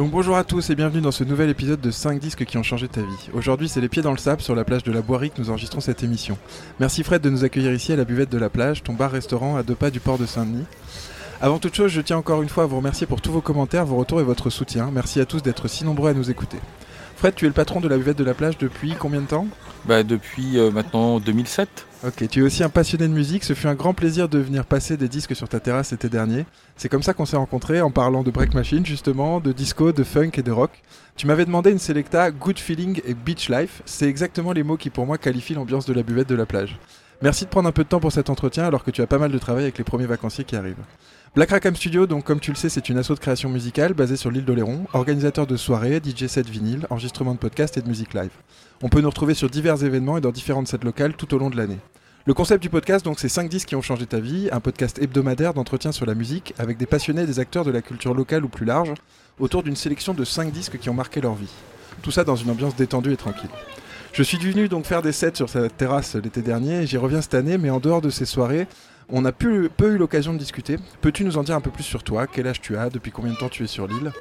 Donc bonjour à tous et bienvenue dans ce nouvel épisode de 5 disques qui ont changé ta vie. Aujourd'hui c'est les pieds dans le sable sur la plage de la Boirie que nous enregistrons cette émission. Merci Fred de nous accueillir ici à la buvette de la plage, ton bar-restaurant à deux pas du port de Saint-Denis. Avant toute chose, je tiens encore une fois à vous remercier pour tous vos commentaires, vos retours et votre soutien. Merci à tous d'être si nombreux à nous écouter. Fred, tu es le patron de la buvette de la plage depuis combien de temps? Bah, depuis euh, maintenant 2007. Ok, tu es aussi un passionné de musique. Ce fut un grand plaisir de venir passer des disques sur ta terrasse l'été dernier. C'est comme ça qu'on s'est rencontrés en parlant de break machine justement, de disco, de funk et de rock. Tu m'avais demandé une selecta Good Feeling et Beach Life. C'est exactement les mots qui pour moi qualifient l'ambiance de la buvette de la plage. Merci de prendre un peu de temps pour cet entretien alors que tu as pas mal de travail avec les premiers vacanciers qui arrivent. Black Rackham Studio, comme tu le sais, c'est une asso de création musicale basée sur l'île d'Oléron, organisateur de soirées, DJ set vinyle, enregistrement de podcasts et de musique live. On peut nous retrouver sur divers événements et dans différentes sets locales tout au long de l'année. Le concept du podcast, donc, c'est 5 disques qui ont changé ta vie, un podcast hebdomadaire d'entretien sur la musique avec des passionnés et des acteurs de la culture locale ou plus large, autour d'une sélection de 5 disques qui ont marqué leur vie. Tout ça dans une ambiance détendue et tranquille. Je suis venu donc faire des sets sur cette terrasse l'été dernier j'y reviens cette année, mais en dehors de ces soirées, on a peu, peu eu l'occasion de discuter. Peux-tu nous en dire un peu plus sur toi? Quel âge tu as? Depuis combien de temps tu es sur l'île?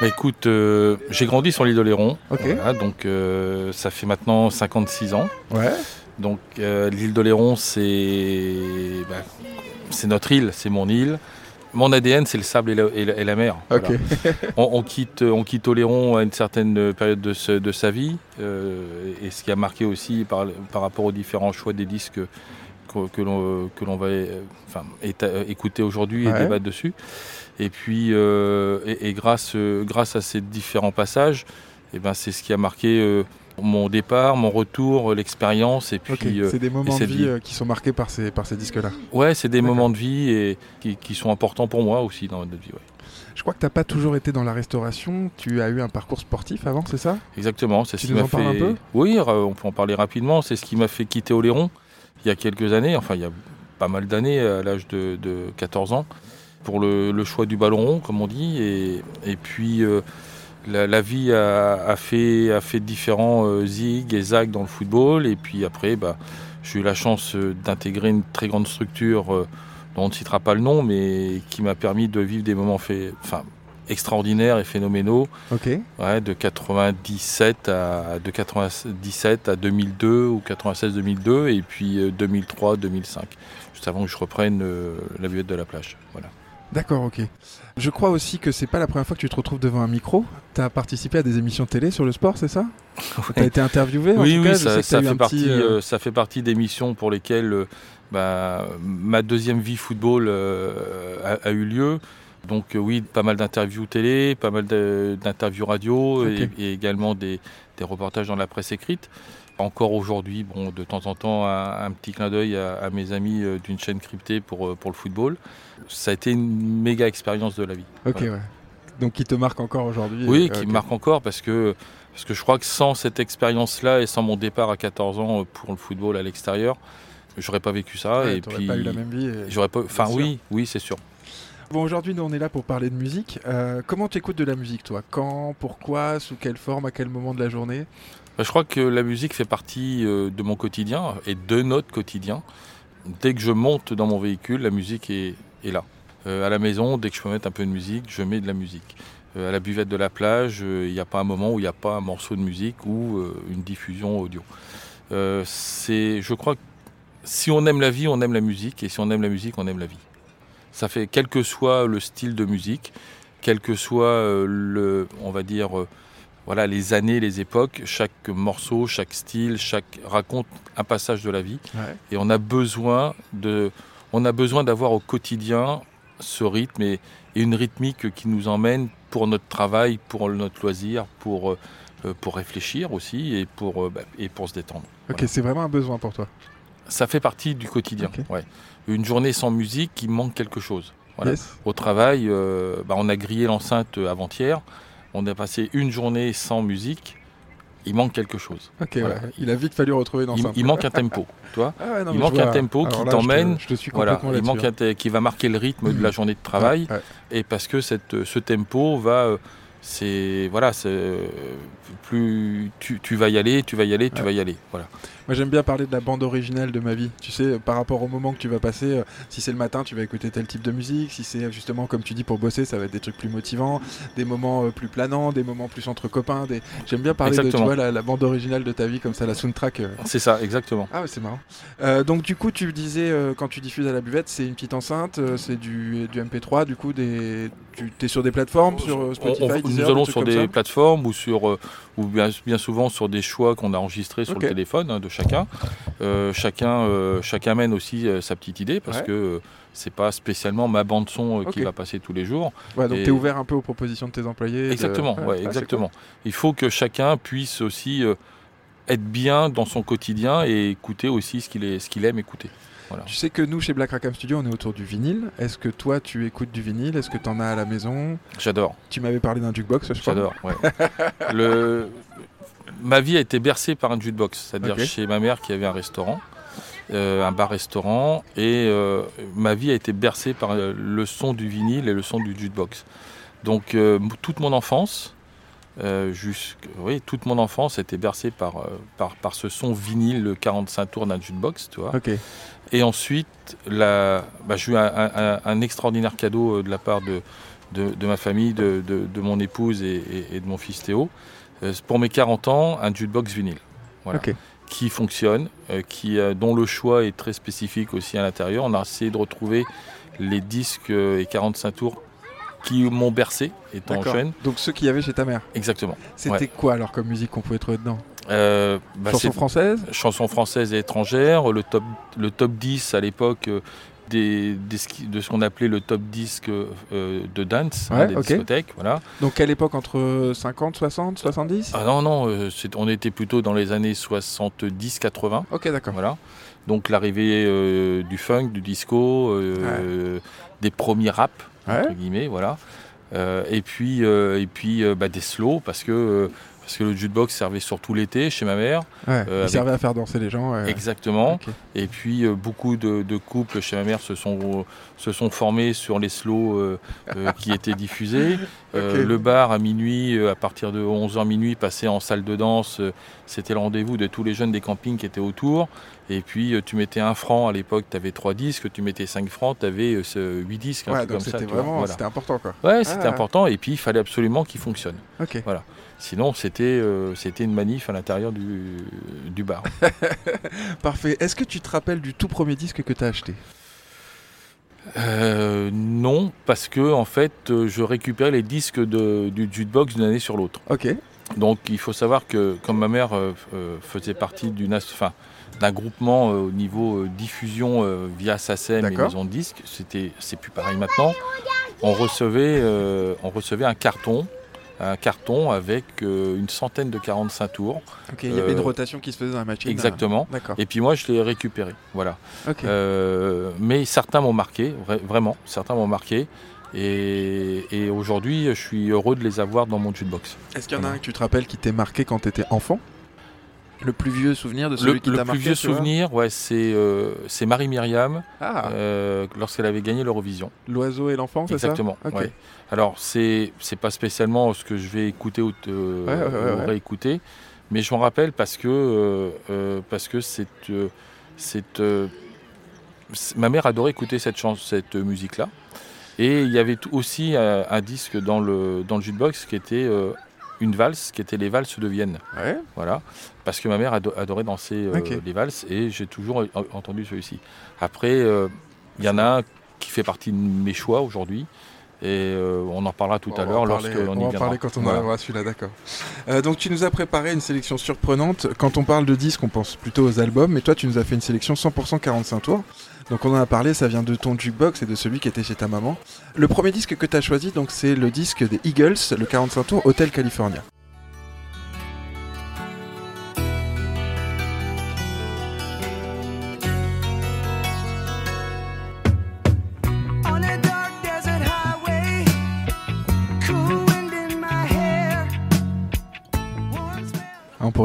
Bah, écoute, euh, j'ai grandi sur l'île d'Oléron. Voilà, donc euh, ça fait maintenant 56 ans. Ouais. Donc euh, l'île d'Oléron, c'est bah, c'est notre île, c'est mon île. Mon ADN, c'est le sable et la, et la- et la mer. Voilà. on, on quitte, on quitte Oléron à une certaine période de, ce- de sa vie. et ce qui a marqué aussi par, par rapport aux différents choix des disques que, que l'on l'on va euh, enfin, éta- écouter aujourd'hui et Ouais. débattre dessus. Et puis, euh, et, et grâce, euh, grâce à ces différents passages, eh ben, c'est ce qui a marqué euh, mon départ, mon retour, l'expérience. Et puis, euh, c'est des moments de vie vie. euh, qui sont marqués par ces, par ces disques-là. ouais, c'est des moments de vie et qui, qui sont importants pour moi aussi dans notre vie. ouais. Je crois que t'as pas toujours été dans la restauration. Tu as eu un parcours sportif avant, c'est ça? Exactement, c'est Tu ce qui m'a fait. un peu? Oui, on peut en parler rapidement. C'est ce qui m'a fait quitter Oléron il y a quelques années, enfin il y a pas mal d'années, à l'âge de, de 14 ans, pour le, choix du ballon rond, comme on dit. Et, puis euh, la, vie a, fait, a fait différents euh, zigs et zags dans le football. Et puis après, bah, j'ai eu la chance euh, d'intégrer une très grande structure dont on ne citera pas le nom, mais qui m'a permis de vivre des moments fait, enfin, extraordinaires et phénoménaux. Ouais, de 97 à de 97 à 2002 ou 96-2002 et puis 2003-2005, juste avant que je reprenne euh, la buvette de la plage. Voilà. D'accord, ok. Je crois aussi que c'est pas la première fois que tu te retrouves devant un micro. Tu as participé à des émissions télé sur le sport, c'est ça Tu as été interviewé en oui, tout oui, cas, ça, ça fait partie, petit, euh, euh, ça fait partie d'émissions pour lesquelles euh, bah, ma deuxième vie football euh, a, a eu lieu. Donc euh, oui, pas mal d'interviews télé, pas mal d'interviews radio et- également des, des reportages dans la presse écrite. Encore aujourd'hui, bon, de temps en temps, un, un petit clin d'œil à, à mes amis euh, d'une chaîne cryptée pour, euh, pour le football. Ça a été une méga expérience de la vie. Ok, Voilà. ouais. Donc qui te marque encore aujourd'hui. Oui, euh, qui me marque encore parce que, parce que je crois que sans cette expérience-là et sans mon départ à 14 ans pour le football à l'extérieur, j'aurais pas vécu ça. Ouais, et puis, pas eu la même vie. et- j'aurais pas. Enfin, oui, oui, c'est sûr. Bon, aujourd'hui, nous, on est là pour parler de musique. Euh, comment tu écoutes de la musique, toi? Quand Pourquoi Sous quelle forme À quel moment de la journée? Bah, je crois que la musique fait partie euh, de mon quotidien et de notre quotidien. Dès que je monte dans mon véhicule, la musique est, là. Euh, à la maison, dès que je peux mettre un peu de musique, je mets de la musique. À la buvette de la plage, il n'y a pas un moment où il n'y a pas un morceau de musique ou une diffusion audio. C'est, je crois que si on aime la vie, on aime la musique, et si on aime la musique, on aime la vie. Ça fait quel que soit le style de musique, quel que soit euh, le, on va dire, euh, voilà, les années, les époques, chaque morceau, chaque style, chaque raconte un passage de la vie, Ouais. et on a besoin de, on a besoin d'avoir au quotidien ce rythme et, et une rythmique qui nous emmène pour notre travail, pour notre loisir, pour euh, pour réfléchir aussi et pour bah, et pour se détendre. Ok, c'est vraiment un besoin pour toi. Ça fait partie du quotidien. Ok. ouais. Une journée sans musique, il manque quelque chose. Voilà. Yes. Au travail, euh, bah, on a grillé l'enceinte euh, avant-hier. On a passé une journée sans musique. Il manque quelque chose. Ok, Voilà. ouais. Il a vite fallu retrouver dans Il, il manque un tempo. tu vois Ah ouais, non, il manque vois. un tempo qui là, je te- t'emmène, Je te suis Voilà, il manque un te- qui va marquer le rythme de la journée de travail. Ouais. Et parce que cette, ce tempo va. euh, C'est. Voilà, c'est. euh, Plus. Tu, tu vas y aller, tu vas y aller, tu Ouais. vas y aller. Voilà. Moi j'aime bien parler de la bande originale de ma vie. Tu sais, euh, par rapport au moment que tu vas passer, euh, si c'est le matin, tu vas écouter tel type de musique. Si c'est justement, comme tu dis, pour bosser, ça va être des trucs plus motivants, des moments euh, plus planants, des moments plus entre copains. Des... J'aime bien parler de tu vois, la, la bande originale de ta vie, comme ça, la soundtrack. euh. C'est ça, exactement. Ah ouais, c'est marrant. Donc du coup, tu disais, quand tu diffuses à la buvette, c'est une petite enceinte, c'est du, du MP3, du coup, des... tu es sur des plateformes, sur On- Spotify, on- Deezer, nous allons sur des plateformes ou sur ou bien, bien souvent sur des choix qu'on a enregistrés sur le téléphone hein, de chacun. Euh, chacun euh, chacun amène aussi euh, sa petite idée parce Ouais. que c'est pas spécialement ma bande son qui va passer tous les jours. Ouais, donc Et- tu es ouvert un peu aux propositions de tes employés. de- Exactement, Ouais, ouais, ah, exactement. Il faut que chacun puisse aussi être bien dans son quotidien et écouter aussi ce qu'il aime écouter. Voilà. Tu sais que nous, chez Black Rackham Studio, on est autour du vinyle. Est-ce que toi, tu écoutes du vinyle? Est-ce que tu en as à la maison? J'adore. Tu m'avais parlé d'un jukebox, je crois. J'adore. ouais. le... Ma vie a été bercée par un jukebox, c'est-à-dire chez ma mère qui avait un restaurant, euh, un bar-restaurant, et euh, ma vie a été bercée par euh, le son du vinyle et le son du jukebox. Donc euh, toute mon enfance, oui, toute mon enfance a été bercée par, par, par ce son vinyle, le 45 tours d'un jukebox, tu vois. Et ensuite, la, bah, j'ai eu un, un- un extraordinaire cadeau de la part de, de, de ma famille, de, de- de mon épouse et, et- et de mon fils Théo. Euh, pour mes 40 ans, un jukebox vinyle. Voilà. Qui fonctionne, euh, qui, euh, dont le choix est très spécifique aussi à l'intérieur. On a essayé de retrouver les disques et 45 tours qui m'ont bercé étant D'accord. jeune. Donc ceux qu'il y avait chez ta mère. Exactement. C'était Ouais. quoi alors comme musique qu'on pouvait trouver dedans? Euh, bah, Chanson c'est- française? Chansons françaises et étrangères, le top, le top 10 à l'époque des, de ce qu'on appelait le top 10 euh, de dance, hein, Ouais, des ok. discothèques. Voilà. Donc quelle époque entre 50, 60, 70 Ah non, non, euh, on était plutôt dans les années 70-80. Ok, d'accord. Voilà. Donc l'arrivée euh, du funk, du disco, des premiers rap, Ouais. entre guillemets, voilà. Et puis, et puis bah, des slow, parce que, parce que le jukebox servait surtout l'été chez ma mère. Ouais, il Euh, avec- servait à faire danser les gens. Exactement. Et puis euh, beaucoup de, de couples chez ma mère se sont, se sont formés sur les slows euh, qui étaient diffusés. Le bar à minuit, à partir de 11h minuit, passé en salle de danse. C'était le rendez-vous de tous les jeunes des campings qui étaient autour. Et puis tu mettais un franc à l'époque, tu avais 3 disques. Tu mettais 5 francs, tu avais 8 disques. Ouais, donc c'était vraiment voilà. important quoi. Ouais, c'était Ah. important. Et puis il fallait absolument qu'il fonctionne. Ok. Sinon, c'était euh, c'était une manif à l'intérieur du, du bar. Parfait. Est-ce que tu te rappelles du tout premier disque que tu as acheté? Euh, non, parce que en fait, euh, je récupérais les disques de, du jukebox d'une année sur l'autre. Ok. Donc, il faut savoir que comme ma mère euh, faisait partie d'une, enfin, d'un groupement euh, au niveau diffusion via SACEM et maison de disques, c'était, c'est plus pareil maintenant. On recevait, on recevait un carton, un carton avec euh, une centaine de 45 tours. Ok. Il y avait une Euh, rotation qui se faisait dans la machine. Exactement. D'accord. Et puis moi, je l'ai récupéré. Voilà. Euh, mais certains m'ont marqué, vra- vraiment, certains m'ont marqué. Et, et aujourd'hui, je suis heureux de les avoir dans mon jukebox. Est-ce qu'il y en a un que tu te rappelles qui t'est marqué quand tu étais enfant? Le plus vieux souvenir de Le, celui qui le t'a plus marqué vieux tu vois souvenir, ouais, c'est euh, c'est Marie-Myriam Ah, euh, lorsqu'elle avait gagné l'Eurovision. l'oiseau et l'enfant, c'est ça Exactement. Ouais. Alors, c'est c'est pas spécialement ce que je vais écouter ou, te- Ouais, ouais, ouais, ou ouais. réécouter, mais je m'en rappelle parce que euh, parce que c'est euh, c'est, euh, c'est- ma mère adorait écouter cette chance, cette musique là. Et il y avait aussi euh, un disque dans le dans le jukebox qui était euh, une valse, qui était les valses de Vienne. Ouais. Voilà, parce que ma mère ado- adorait danser euh, les valses et j'ai toujours en- entendu celui-ci. Après, euh, il y en a un qui fait partie de mes choix aujourd'hui et euh, on en parlera tout On à l'heure lorsqu'on y On va en viendra. parler quand on Voilà. arrivera celui-là, d'accord. Euh, donc tu nous as préparé une sélection surprenante. Quand on parle de disques, on pense plutôt aux albums, mais toi tu nous as fait une sélection 100% 45 tours. Donc on en a parlé, ça vient de ton jukebox et de celui qui était chez ta maman. Le premier disque que tu as choisi, donc c'est le disque des Eagles, le 45 tours Hotel California.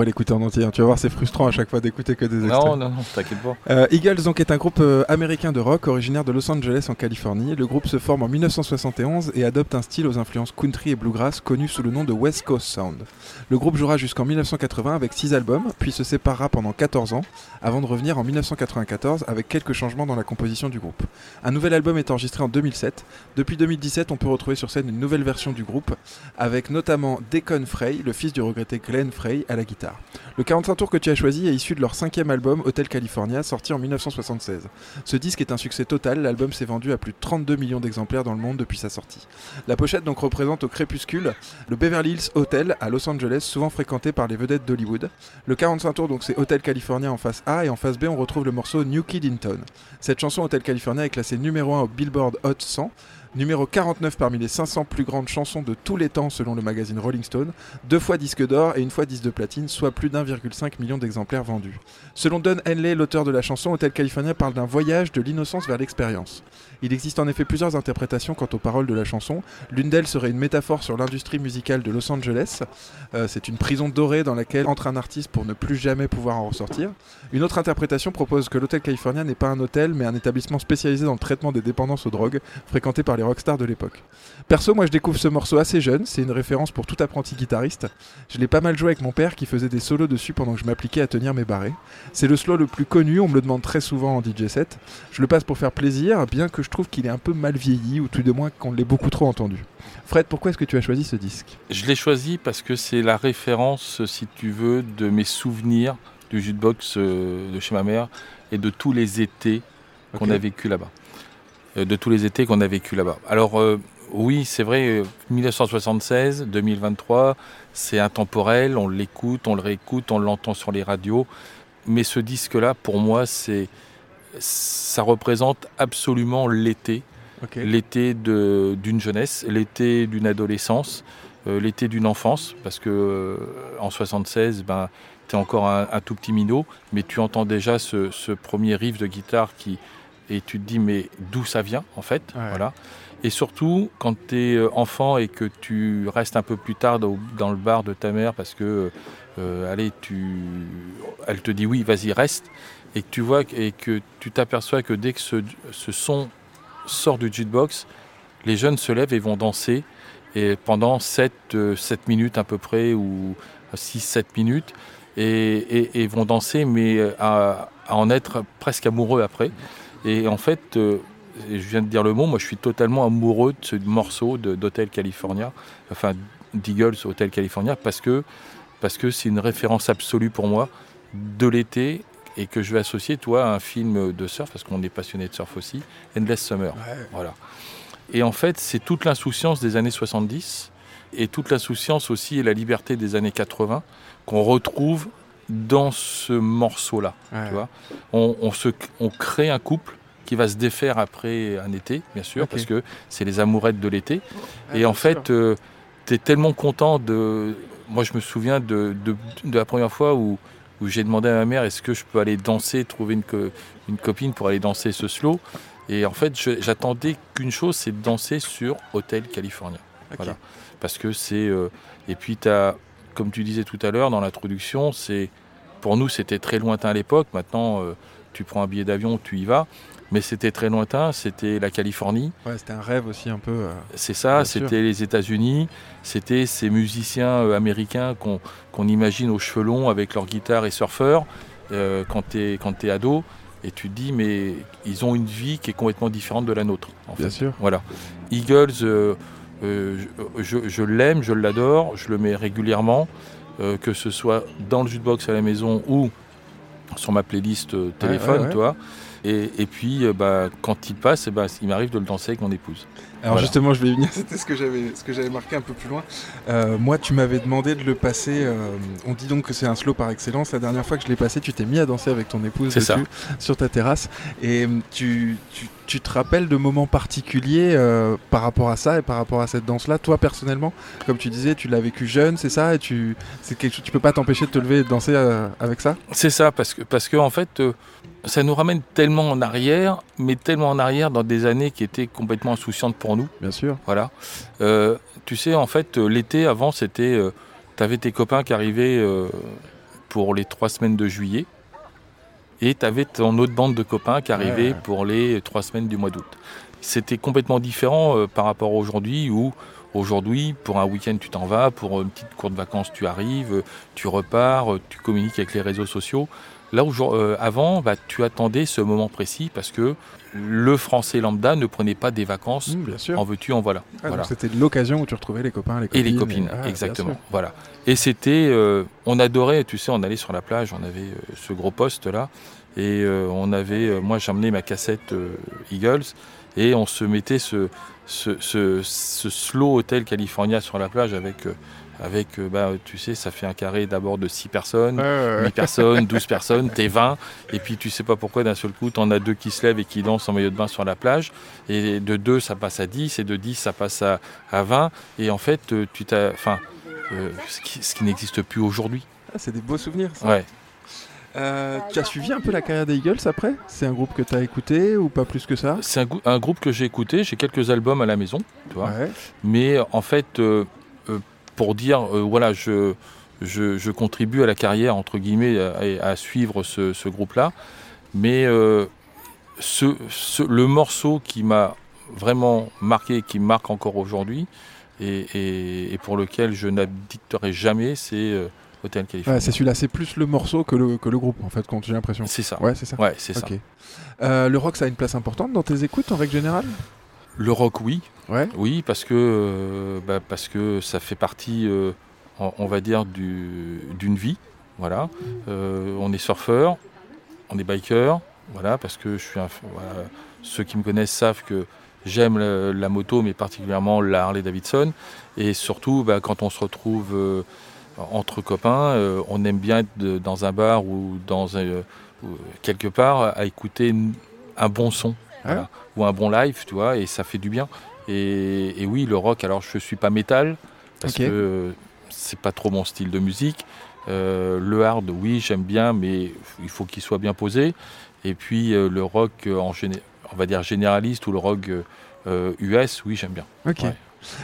Pourrais l'écouter en entier. hein. Tu vas voir, c'est frustrant à chaque fois d'écouter que des extraits. Non, non, non, t'inquiète pas. Euh, Eagles donc est un groupe euh, américain de rock originaire de Los Angeles en Californie. Le groupe se forme en 1971 et adopte un style aux influences country et bluegrass connu sous le nom de West Coast Sound. Le groupe jouera jusqu'en 1980 avec 6 albums, puis se séparera pendant 14 ans avant de revenir en 1994 avec quelques changements dans la composition du groupe. Un nouvel album est enregistré en 2007. Depuis 2017, on peut retrouver sur scène une nouvelle version du groupe avec notamment Deacon Frey, le fils du regretté Glenn Frey, à la guitare. Le 45 tours que tu as choisi est issu de leur cinquième album Hotel California, sorti en 1976. Ce disque est un succès total, l'album s'est vendu à plus de 32 millions d'exemplaires dans le monde depuis sa sortie. La pochette donc représente au crépuscule le Beverly Hills Hotel à Los Angeles, souvent fréquenté par les vedettes d'Hollywood. Le 45 tours donc c'est Hotel California en face A et en face B on retrouve le morceau New Kid in Town. Cette chanson Hotel California est classée numéro 1 au Billboard Hot 100 numéro 49 parmi les 500 plus grandes chansons de tous les temps selon le magazine Rolling Stone, deux fois disque d'or et une fois disque de platine, soit plus d'1,5 million d'exemplaires vendus. Selon Don Henley, l'auteur de la chanson, Hotel California parle d'un voyage de l'innocence vers l'expérience. Il existe en effet plusieurs interprétations quant aux paroles de la chanson. L'une d'elles serait une métaphore sur l'industrie musicale de Los Angeles. Euh, c'est une prison dorée dans laquelle entre un artiste pour ne plus jamais pouvoir en ressortir. Une autre interprétation propose que l'Hôtel California n'est pas un hôtel, mais un établissement spécialisé dans le traitement des dépendances aux drogues, fréquenté par les rockstars de l'époque. Perso, moi je découvre ce morceau assez jeune, c'est une référence pour tout apprenti guitariste. Je l'ai pas mal joué avec mon père qui faisait des solos dessus pendant que je m'appliquais à tenir mes barrés. C'est le slow le plus connu, on me le demande très souvent en DJ set. Je le passe pour faire plaisir, bien que je trouve qu'il est un peu mal vieilli, ou tout de moins qu'on l'ait beaucoup trop entendu. Fred, pourquoi est-ce que tu as choisi ce disque? Je l'ai choisi parce que c'est la référence, si tu veux, de mes souvenirs du jukebox euh, de chez ma mère et de tous les étés qu'on a vécu là-bas. Euh, de tous les étés qu'on a vécu là-bas. Alors euh, oui, c'est vrai, euh, 1976, 2023, c'est intemporel, on l'écoute, on le réécoute, on l'entend sur les radios. Mais ce disque-là, pour moi, c'est ça représente absolument l'été l'été de- d'une jeunesse, l'été d'une adolescence, euh, l'été d'une enfance, parce que euh, en 76, ben, tu es encore un, un tout petit minot, mais tu entends déjà ce, ce premier riff de guitare qui, et tu te dis mais d'où ça vient en fait, Ouais. voilà. Et surtout quand tu es enfant et que tu restes un peu plus tard dans, dans le bar de ta mère parce que euh, allez tu, elle te dit oui vas-y reste et que tu vois que- et que tu t'aperçois que dès que ce, ce son sort du jukebox, les jeunes se lèvent et vont danser et pendant 7, euh, 7 minutes à peu près ou 6-7 minutes et, et- et vont danser mais euh, à, à en être presque amoureux après. Et en fait, euh, je viens de dire le mot, moi je suis totalement amoureux de ce morceau d'Hotel California, enfin d'Eagles Hotel California parce que parce que c'est une référence absolue pour moi de l'été et que je vais associer toi à un film de surf parce qu'on est passionné de surf aussi, Endless Summer. Voilà. Et en fait, c'est toute l'insouciance des années 70 et toute l'insouciance aussi et la liberté des années 80 qu'on retrouve dans ce morceau-là. Ouais. Tu vois on, on se, on crée un couple qui va se défaire après un été, bien sûr, parce que c'est les amourettes de l'été. Ouais, et en fait, tu es tellement content de. Moi, je me souviens de, de- de la première fois où, où j'ai demandé à ma mère est-ce que je peux aller danser, trouver une, co- une copine pour aller danser ce slow? Et en fait, j'attendais qu'une chose, c'est de danser sur Hotel California. Voilà. Parce que c'est. euh, et puis, tu as, comme tu disais tout à l'heure dans l'introduction, c'est. Pour nous, c'était très lointain à l'époque. Maintenant, euh, tu prends un billet d'avion, tu y vas. Mais c'était très lointain, c'était la Californie. Ouais, c'était un rêve aussi un peu. euh, C'est ça, c'était les États-Unis, c'était ces musiciens euh, américains qu'on imagine aux cheveux longs avec leur guitare et surfeurs euh, quand tu es, ado. Et tu te dis, mais ils ont une vie qui est complètement différente de la nôtre. en Bien fait. sûr. Voilà. Eagles, je, je- je l'aime, je l'adore, je le mets régulièrement, euh, que ce soit dans le jukebox à la maison ou sur ma playlist euh, téléphone, ouais, ouais. toi. Et, et puis, euh, bah, quand il passe, eh ben, il m'arrive de le danser avec mon épouse. Alors Voilà. justement, je vais y venir. C'était ce que j'avais, ce que j'avais marqué un peu plus loin. Euh, moi, tu m'avais demandé de le passer. euh, on dit donc que c'est un slow par excellence. La dernière fois que je l'ai passé, tu t'es mis à danser avec ton épouse dessus, sur ta terrasse. Et tu, tu, tu te rappelles de moments particuliers euh, par rapport à ça et par rapport à cette danse-là, toi personnellement, comme tu disais, tu l'as vécu jeune, c'est ça, et tu, c'est quelque chose, tu peux pas t'empêcher de te lever et de danser avec ça? C'est ça, parce que, parce que en fait, ça nous ramène tellement en arrière, mais tellement en arrière dans des années qui étaient complètement insouciantes pour nous. Bien sûr. Voilà. Euh, tu sais, en fait, euh, l'été avant, c'était. tu avais tes copains qui arrivaient, euh, pour les trois semaines de juillet. Et tu avais ton autre bande de copains qui arrivait Ouais. pour les trois semaines du mois d'août. C'était complètement différent euh, par rapport à aujourd'hui où aujourd'hui, pour un week-end, tu t'en vas, pour une petite courte vacances, tu arrives, euh, tu repars, euh, tu communiques avec les réseaux sociaux. Là où euh, avant, bah, tu attendais ce moment précis parce que le français lambda ne prenait pas des vacances Mmh, bien sûr. en veux-tu, en voilà. Ah, voilà. C'était l'occasion où tu retrouvais les copains, les copines. Et les copines, Ah, exactement. Voilà. Et c'était, euh, on adorait, tu sais, on allait sur la plage, on avait euh, ce gros poste là, et on avait, moi j'amenais ma cassette Eagles, et on se mettait ce, ce, ce- ce slow hotel California sur la plage avec, avec, euh, bah, tu sais, ça fait un carré d'abord de 6 personnes. Ouais, ouais, ouais. 8 personnes, 12 personnes, t'es 20, et puis tu sais pas pourquoi d'un seul coup t'en as deux qui se lèvent et qui dansent en maillot de bain sur la plage, et de 2 ça passe à 10, et de 10 ça passe à, à 20, et en fait euh, tu t'as. Enfin, euh, ce qui, ce qui n'existe plus aujourd'hui. Ah, c'est des beaux souvenirs. ça. Ouais. Euh, tu as suivi un peu la carrière des Eagles après? C'est un groupe que tu as écouté ou pas plus que ça? C'est un, groupe que j'ai écouté, j'ai quelques albums à la maison, tu vois. Ouais. Mais en fait, euh, pour dire, euh, voilà, je, je, je contribue à la carrière, entre guillemets, à, à suivre ce, ce groupe-là. Mais euh, ce, ce- le morceau qui m'a vraiment marqué, qui me marque encore aujourd'hui, et, et- et pour lequel je n'abdicterai jamais, c'est euh, Hotel California. Ouais, c'est celui-là, c'est plus le morceau que le, que le groupe en fait, quand j'ai l'impression. c'est ça. Ouais, c'est ça. Ouais, c'est ça. Euh, le rock, ça a une place importante dans tes écoutes en règle générale? Le rock, oui. Ouais. Oui, parce que, euh, bah, parce que ça fait partie, euh, on, on va dire, du- d'une vie. Voilà. Euh, on est surfeur, on est biker. Voilà, parce que je suis un. voilà, ceux qui me connaissent savent que j'aime la, la moto, mais particulièrement la Harley Davidson. Et surtout, bah, quand on se retrouve entre copains, on aime bien être de- dans un bar ou dans quelque part à écouter un bon son. Voilà. Ou un bon live, tu vois, et ça fait du bien. Et, et oui, le rock, alors je suis pas métal, parce Ok. que c'est pas trop mon style de musique. Euh, le hard, oui, j'aime bien, mais il faut qu'il soit bien posé. Et puis euh, le rock, euh, en on va dire généraliste, ou le rock euh, US, oui, j'aime bien. Ok. Ouais.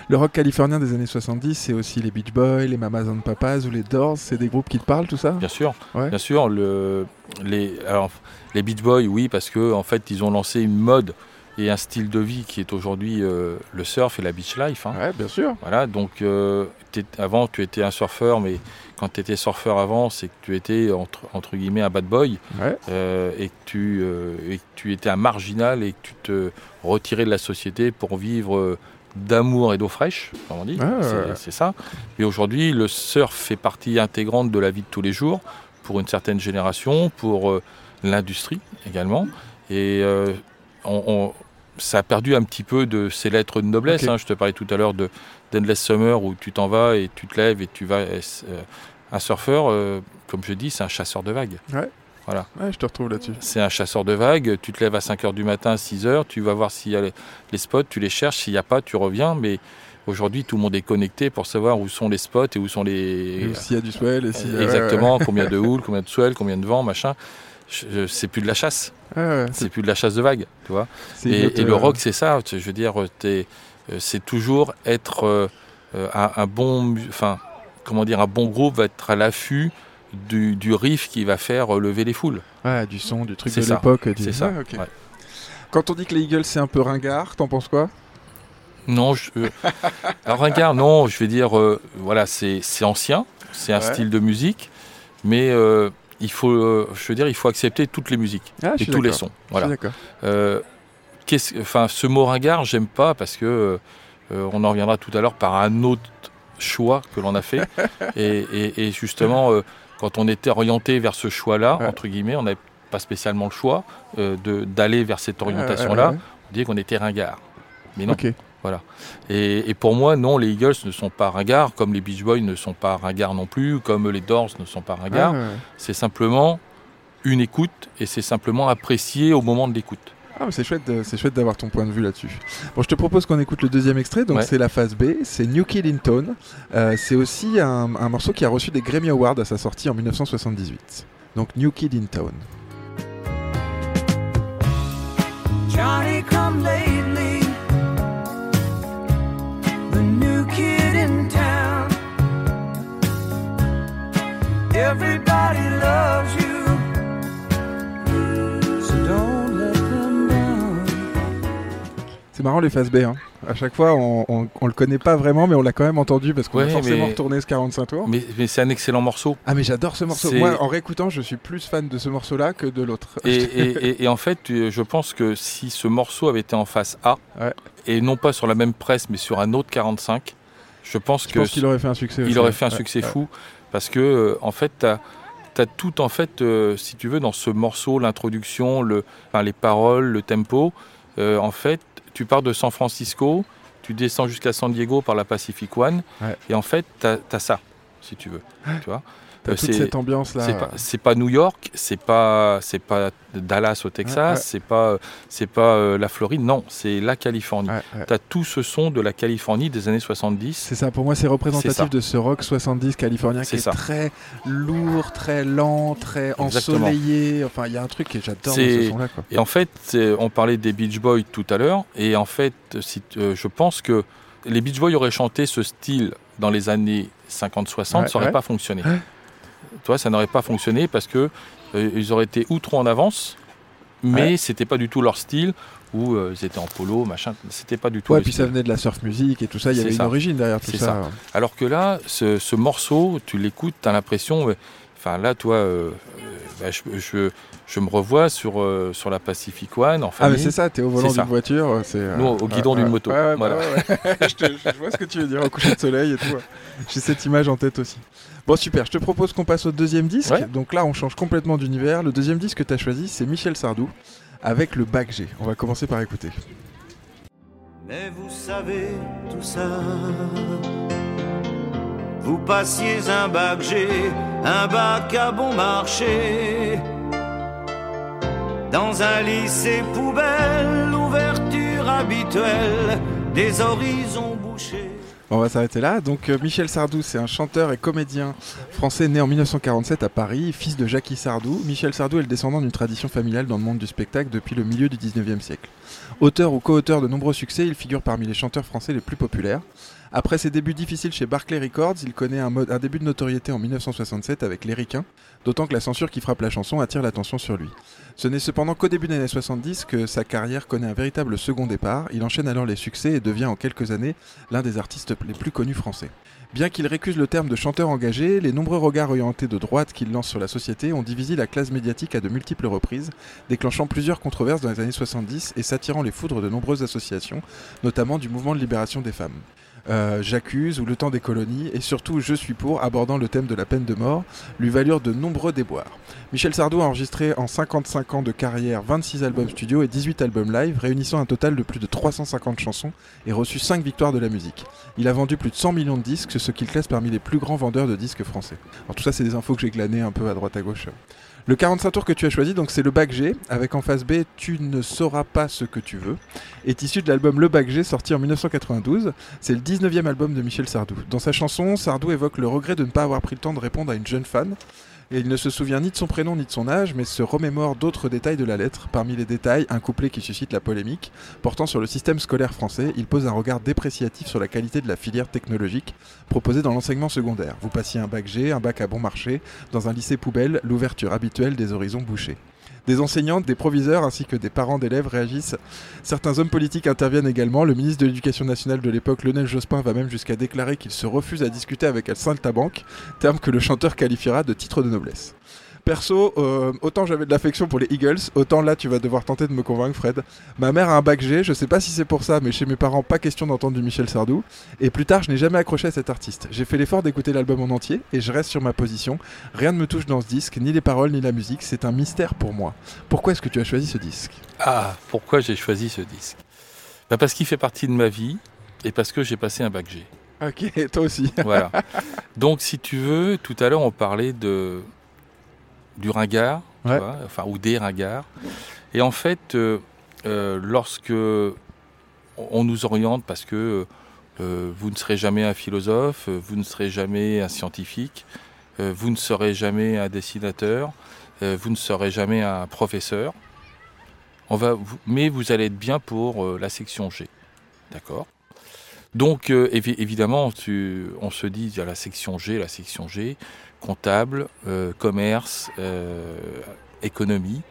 Le rock californien des années 70, c'est aussi les Beach Boys, les Mamas and Papas ou les Doors. C'est des groupes qui te parlent, tout ça? Bien sûr, Ouais. bien sûr. Le, les, alors, les Beach Boys, oui, parce que en fait, ils ont lancé une mode et un style de vie qui est aujourd'hui euh, le surf et la beach life. hein. Ouais, bien sûr. Voilà, donc euh, avant tu étais un surfeur, mais quand tu étais surfeur avant, c'est que tu étais entre, entre guillemets un bad boy Ouais. euh, et, que tu, et que tu étais un marginal et que tu te retirais de la société pour vivre d'amour et d'eau fraîche, comme on dit. Ouais, ouais, C'est- ça. Mais aujourd'hui, le surf fait partie intégrante de la vie de tous les jours pour une certaine génération, pour l'industrie également. Et on- on- ça a perdu un petit peu de ses lettres de noblesse. Hein. Je te parlais tout à l'heure de d'Endless Summer où tu t'en vas et tu te lèves et tu vas. euh, un surfeur, euh, comme je dis, c'est un chasseur de vagues. Ouais, je te retrouve là-dessus. C'est un chasseur de vagues. Tu te lèves à 5h du matin, 6h, tu vas voir s'il y a les, spots, tu les cherches. S'il n'y a pas, tu reviens. Mais aujourd'hui, tout le monde est connecté pour savoir où sont les spots et où sont les. S'il y a du swell, et s'il y a- Exactement, combien de houle, combien de swell, combien de vent, machin. C'est plus de la chasse, Ouais, c'est plus de la chasse de vagues, tu vois. Et, le rock, c'est ça. Je veux dire, euh, c'est toujours être euh, euh, un, un bon, enfin, comment dire, un bon groupe va être à l'affût du, du riff qui va faire lever les foules. Ouais, du son, du truc de l'époque. du- C'est ça. Ouais. Quand on dit que les Eagles c'est un peu ringard, t'en penses quoi? Non, je, alors ringard, non, je vais dire, euh, voilà, c'est, c'est ancien, c'est un Ouais. style de musique, mais euh, il faut, euh, je veux dire, il faut accepter toutes les musiques Ah, et tous les sons. Voilà. Euh, enfin, ce mot ringard, j'aime pas parce que euh, on en reviendra tout à l'heure par un autre choix que l'on a fait. et, et- et justement, euh, quand on était orienté vers ce choix-là, Ouais. entre guillemets, on n'avait pas spécialement le choix de- d'aller vers cette ouais, orientation-là. ouais, On disait qu'on était ringard. Mais non. Ok. Et, et pour moi, non, les Eagles ne sont pas ringards, comme les Beach Boys ne sont pas ringards non plus, comme les Doors ne sont pas ringards. Ah, ouais. C'est simplement une écoute et c'est simplement apprécié au moment de l'écoute. Ah, c'est chouette, c'est chouette d'avoir ton point de vue là-dessus. Bon, je te propose qu'on écoute le deuxième extrait. Donc Ouais. c'est la phase B, c'est New Kid in Town. Euh, c'est aussi un, un morceau qui a reçu des Grammy Awards à sa sortie en 1978. Donc New Kid in Town. Johnny come lately, Everybody loves you. C'est marrant les faces B, hein. À chaque fois, on, on, le connaît pas vraiment, mais on l'a quand même entendu parce qu'on a forcément retourné ce 45 tours. Mais, c'est un excellent morceau. Ah, mais j'adore ce morceau. Moi, en réécoutant, je suis plus fan de ce morceau-là que de l'autre. Et, en fait, euh, je pense que si ce morceau avait été en face A, et non pas sur la même presse, mais sur un autre 45, je pense je que. qu'il aurait fait un succès. Il aurait fait un succès fou. Parce que, euh, en fait, tu as, tout, en fait, euh, si tu veux, dans ce morceau, l'introduction, le, enfin, les paroles, le tempo. euh, en fait, tu pars de San Francisco, tu descends jusqu'à San Diego par la Pacific One, Ouais. et en fait, tu as, ça, si tu veux. Tu vois T'as toute c'est- cette ambiance-là. c'est pas, c'est pas New York, c'est pas, c'est pas Dallas au Texas, c'est pas, c'est pas euh, la Floride, non, c'est la Californie. Tu as tout ce son de la Californie des années 70. C'est ça, pour moi c'est représentatif de ce rock 70 californien qui est ça. très lourd, très lent, très Exactement. ensoleillé. Enfin, il y a un truc que j'adore ce son-là. quoi. Et en fait, on parlait des Beach Boys tout à l'heure, et en fait, si, euh, je pense que les Beach Boys auraient chanté ce style dans les années 50-60, Ouais, ça n'aurait ouais. pas fonctionné. Toi, ça n'aurait pas fonctionné parce que euh, ils auraient été ou trop en avance, mais Ouais. c'était pas du tout leur style, où euh, ils étaient en polo, machin, c'était pas du tout Ouais, puis ça venait de la surf music et tout ça. Il y avait une ça. origine derrière tout ça. Alors que là, ce, ce morceau, tu l'écoutes, tu as l'impression. Enfin, là, toi, euh, euh, bah, je, je- je me revois sur, euh, sur la Pacific One en Ah, mais c'est ça, t'es au volant d'une voiture. c'est, Nous, au guidon d'une moto. Ouais, Voilà. bah je, te- je vois ce que tu veux dire, au coucher de soleil et tout. J'ai cette image en tête aussi. Bon, super, je te propose qu'on passe au deuxième disque. Ouais. Donc là, on change complètement d'univers. Le deuxième disque que tu as choisi, c'est Michel Sardou avec le bac G. On va commencer par écouter. Mais vous savez tout ça. Vous passiez un bac G, un bac à bon marché. Dans un lycée poubelle, l'ouverture habituelle des horizons bouchés. On va s'arrêter là. Donc euh, Michel Sardou, c'est un chanteur et comédien français né en 1947 à Paris, fils de Jackie Sardou. Michel Sardou est le descendant d'une tradition familiale dans le monde du spectacle depuis le milieu du 19e siècle. Auteur ou co-auteur de nombreux succès, il figure parmi les chanteurs français les plus populaires. Après ses débuts difficiles chez Barclay Records, il connaît un, début de notoriété en 1967 avec Les d'autant que la censure qui frappe la chanson attire l'attention sur lui. Ce n'est cependant qu'au début des années 70 que sa carrière connaît un véritable second départ. Il enchaîne alors les succès et devient en quelques années l'un des artistes les plus connus français. Bien qu'il récuse le terme de chanteur engagé, les nombreux regards orientés de droite qu'il lance sur la société ont divisé la classe médiatique à de multiples reprises, déclenchant plusieurs controverses dans les années 70 et s'attirant les foudres de nombreuses associations, notamment du mouvement de libération des femmes. Euh, J'accuse ou Le temps des colonies et surtout Je suis pour abordant le thème de la peine de mort lui valurent de nombreux déboires. Michel Sardou a enregistré en 55 ans de carrière 26 albums studio et 18 albums live, réunissant un total de plus de 350 chansons et reçu 5 victoires de la musique. Il a vendu plus de 100 millions de disques, ce qui le classe parmi les plus grands vendeurs de disques français. Alors tout ça, c'est des infos que j'ai glanées un peu à droite à gauche. Le 45 tours que tu as choisi, donc c'est le bac G, avec en face B Tu ne sauras pas ce que tu veux, est issu de l'album Le bac G sorti en 1992. C'est le 19e album de Michel Sardou. Dans sa chanson, Sardou évoque le regret de ne pas avoir pris le temps de répondre à une jeune fan. Et il ne se souvient ni de son prénom ni de son âge, mais se remémore d'autres détails de la lettre. Parmi les détails, un couplet qui suscite la polémique. Portant sur le système scolaire français, il pose un regard dépréciatif sur la qualité de la filière technologique proposée dans l'enseignement secondaire. Vous passiez un bac G, un bac à bon marché, dans un lycée poubelle, l'ouverture habituelle des horizons bouchés. Des enseignantes, des proviseurs ainsi que des parents d'élèves réagissent. Certains hommes politiques interviennent également. Le ministre de l'Éducation nationale de l'époque, Lionel Jospin, va même jusqu'à déclarer qu'il se refuse à discuter avec Al-Saltabank, terme que le chanteur qualifiera de titre de noblesse. Perso, euh, autant j'avais de l'affection pour les Eagles, autant là tu vas devoir tenter de me convaincre, Fred. Ma mère a un bac G, je sais pas si c'est pour ça, mais chez mes parents, pas question d'entendre du Michel Sardou. Et plus tard, je n'ai jamais accroché à cet artiste. J'ai fait l'effort d'écouter l'album en entier et je reste sur ma position. Rien ne me touche dans ce disque, ni les paroles ni la musique, c'est un mystère pour moi. Pourquoi est-ce que tu as choisi ce disque? Ah, pourquoi j'ai choisi ce disque? Bah, Parce qu'il fait partie de ma vie et parce que j'ai passé un bac G. Ok, toi aussi. Voilà. Donc, si tu veux, tout à l'heure, on parlait de, du ringard, tu Ouais. vois, enfin, ou des ringards. Et en fait, euh, euh, lorsque on nous oriente parce que euh, vous ne serez jamais un philosophe, vous ne serez jamais un scientifique, vous ne serez jamais un dessinateur, vous ne serez jamais un professeur, on va mais vous allez être bien pour la section G. D'accord? Donc, euh, évi- évidemment, tu- on se dit, il y a la section G, la section G, comptable, euh, commerce, euh, économie.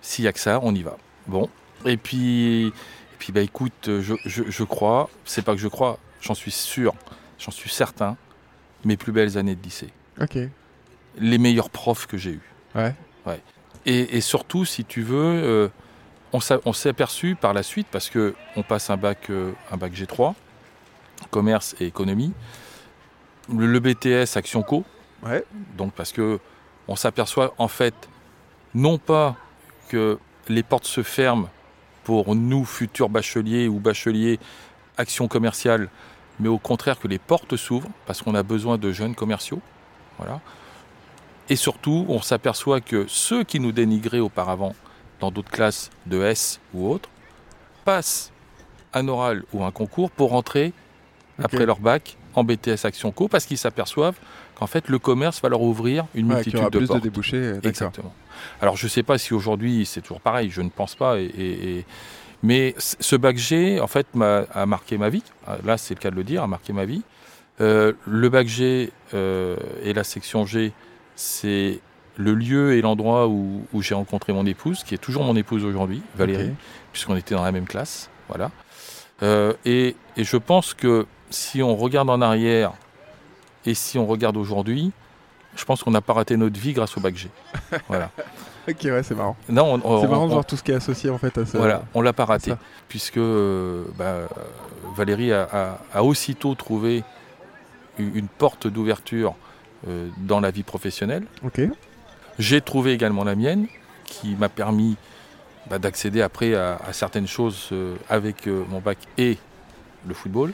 S'il n'y a que ça, on y va. Bon. Et puis, et puis bah écoute, je, je- je crois, c'est pas que je crois, j'en suis sûr, j'en suis certain, mes plus belles années de lycée. Ok. Les meilleurs profs que j'ai eus. Ouais. Et, et surtout, si tu veux, euh, on s'est aperçu par la suite, parce que on passe un bac, un bac G3, commerce et économie, le, le BTS Action Co, Donc parce que on s'aperçoit en fait, non pas que les portes se ferment pour nous, futurs bacheliers ou bacheliers, action commerciale, mais au contraire que les portes s'ouvrent, parce qu'on a besoin de jeunes commerciaux. Voilà. Et surtout, on s'aperçoit que ceux qui nous dénigraient auparavant dans d'autres classes de S ou autres passent un oral ou un concours pour rentrer Après leur bac en BTS Action Co parce qu'ils s'aperçoivent qu'en fait le commerce va leur ouvrir une Ouais, qu'il y multitude aura de plus de débouchés. Exactement. Alors je ne sais pas si aujourd'hui c'est toujours pareil, je ne pense pas. Et, et- et- Mais ce bac G, en fait, a marqué ma vie. Ah, Là, c'est le cas de le dire, a marqué ma vie. Euh, le bac G euh, et la section G, c'est le lieu et l'endroit où, où j'ai rencontré mon épouse, qui est toujours mon épouse aujourd'hui, Valérie, puisqu'on était dans la même classe. Voilà. Euh, et, et je pense que si on regarde en arrière et si on regarde aujourd'hui, je pense qu'on n'a pas raté notre vie grâce au bac G. Voilà. Ok, ouais, c'est marrant. Non, on, C'est on- marrant de voir tout ce qui est associé en fait à ça. voilà, on l'a pas raté, ça. puisque euh, bah, Valérie a, a- a aussitôt trouvé une porte d'ouverture euh, dans la vie professionnelle. J'ai trouvé également la mienne, qui m'a permis bah, d'accéder après à, à certaines choses euh, avec euh, mon bac et le football.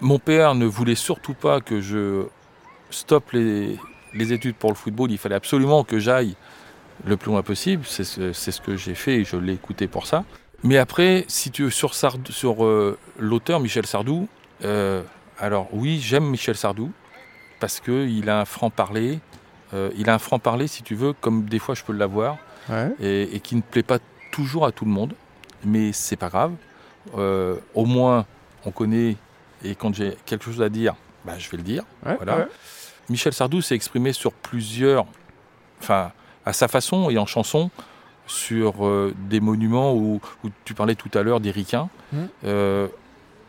Mon père ne voulait surtout pas que je stoppe les, les études pour le football. Il fallait absolument que j'aille le plus loin possible. C'est ce, que j'ai fait et je l'ai écouté pour ça. Mais après, si tu veux, sur, Sardou- sur euh, l'auteur Michel Sardou, euh, alors oui, j'aime Michel Sardou parce qu'il a un franc-parler. euh, il a un franc-parler, si tu veux, comme des fois je peux l'avoir, Ouais. et, et qui ne plaît pas toujours à tout le monde. Mais c'est pas grave. Au moins, on connaît, et quand j'ai quelque chose à dire, bah, je vais le dire. Ouais, Voilà. ouais. Michel Sardou s'est exprimé sur plusieurs, enfin, à sa façon et en chanson, sur euh, des monuments où, où tu parlais tout à l'heure des ricains. Mhm. Euh,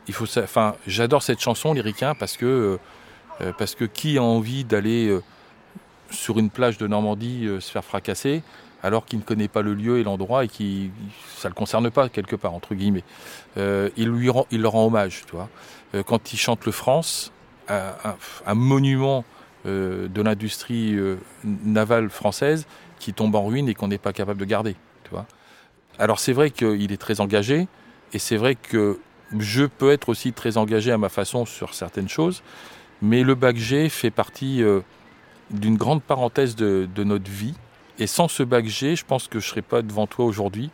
il faut, sa- enfin, j'adore cette chanson, les ricains, parce que, euh, parce que qui a envie d'aller sur une plage de Normandie se faire fracasser alors qu'il ne connaît pas le lieu et l'endroit et qui ça le concerne pas quelque part entre guillemets. Euh, il lui rend, il leur rend hommage, tu vois. Euh, quand il chante le France, un, monument euh, de l'industrie navale française qui tombe en ruine et qu'on n'est pas capable de garder. Tu vois. Alors c'est vrai qu'il est très engagé et c'est vrai que je peux être aussi très engagé à ma façon sur certaines choses, mais le bac G fait partie d'une grande parenthèse de notre vie. Et sans ce bac G, je pense que je ne serais pas devant toi aujourd'hui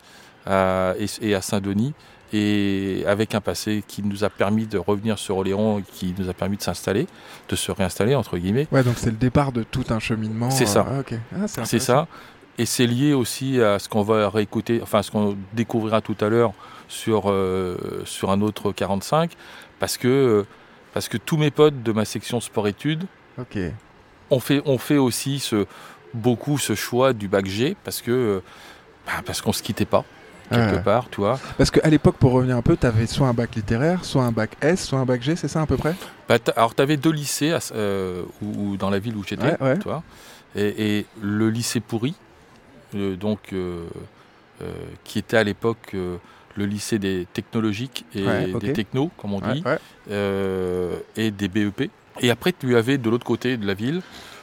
à- et, et à Saint-Denis et avec un passé qui nous a permis de revenir sur Oléron qui nous a permis de s'installer, de se réinstaller entre guillemets. Ouais, donc c'est le départ de tout un cheminement. C'est ça. ah, ok. Ah, C'est ça. Et c'est lié aussi à ce qu'on va réécouter, enfin ce qu'on découvrira tout à l'heure sur, euh, sur un autre 45, parce que, euh, parce que tous mes potes de ma section sport-études Ok. ont fait, ont fait aussi ce, beaucoup ce choix du bac G, parce que euh, bah, parce qu'on se quittait pas, quelque Ouais. part, tu vois. Parce qu'à l'époque, pour revenir un peu, tu avais soit un bac littéraire, soit un bac S, soit un bac G, c'est ça à peu près? Bah, alors, tu avais deux lycées à- euh, où- où- dans la ville où j'étais, Ouais, ouais. tu vois. Et, et le lycée pourri, euh, donc, euh, qui était à l'époque le lycée des technologiques et des technos, comme on dit, et des BEP. Et après, tu avais de l'autre côté de la ville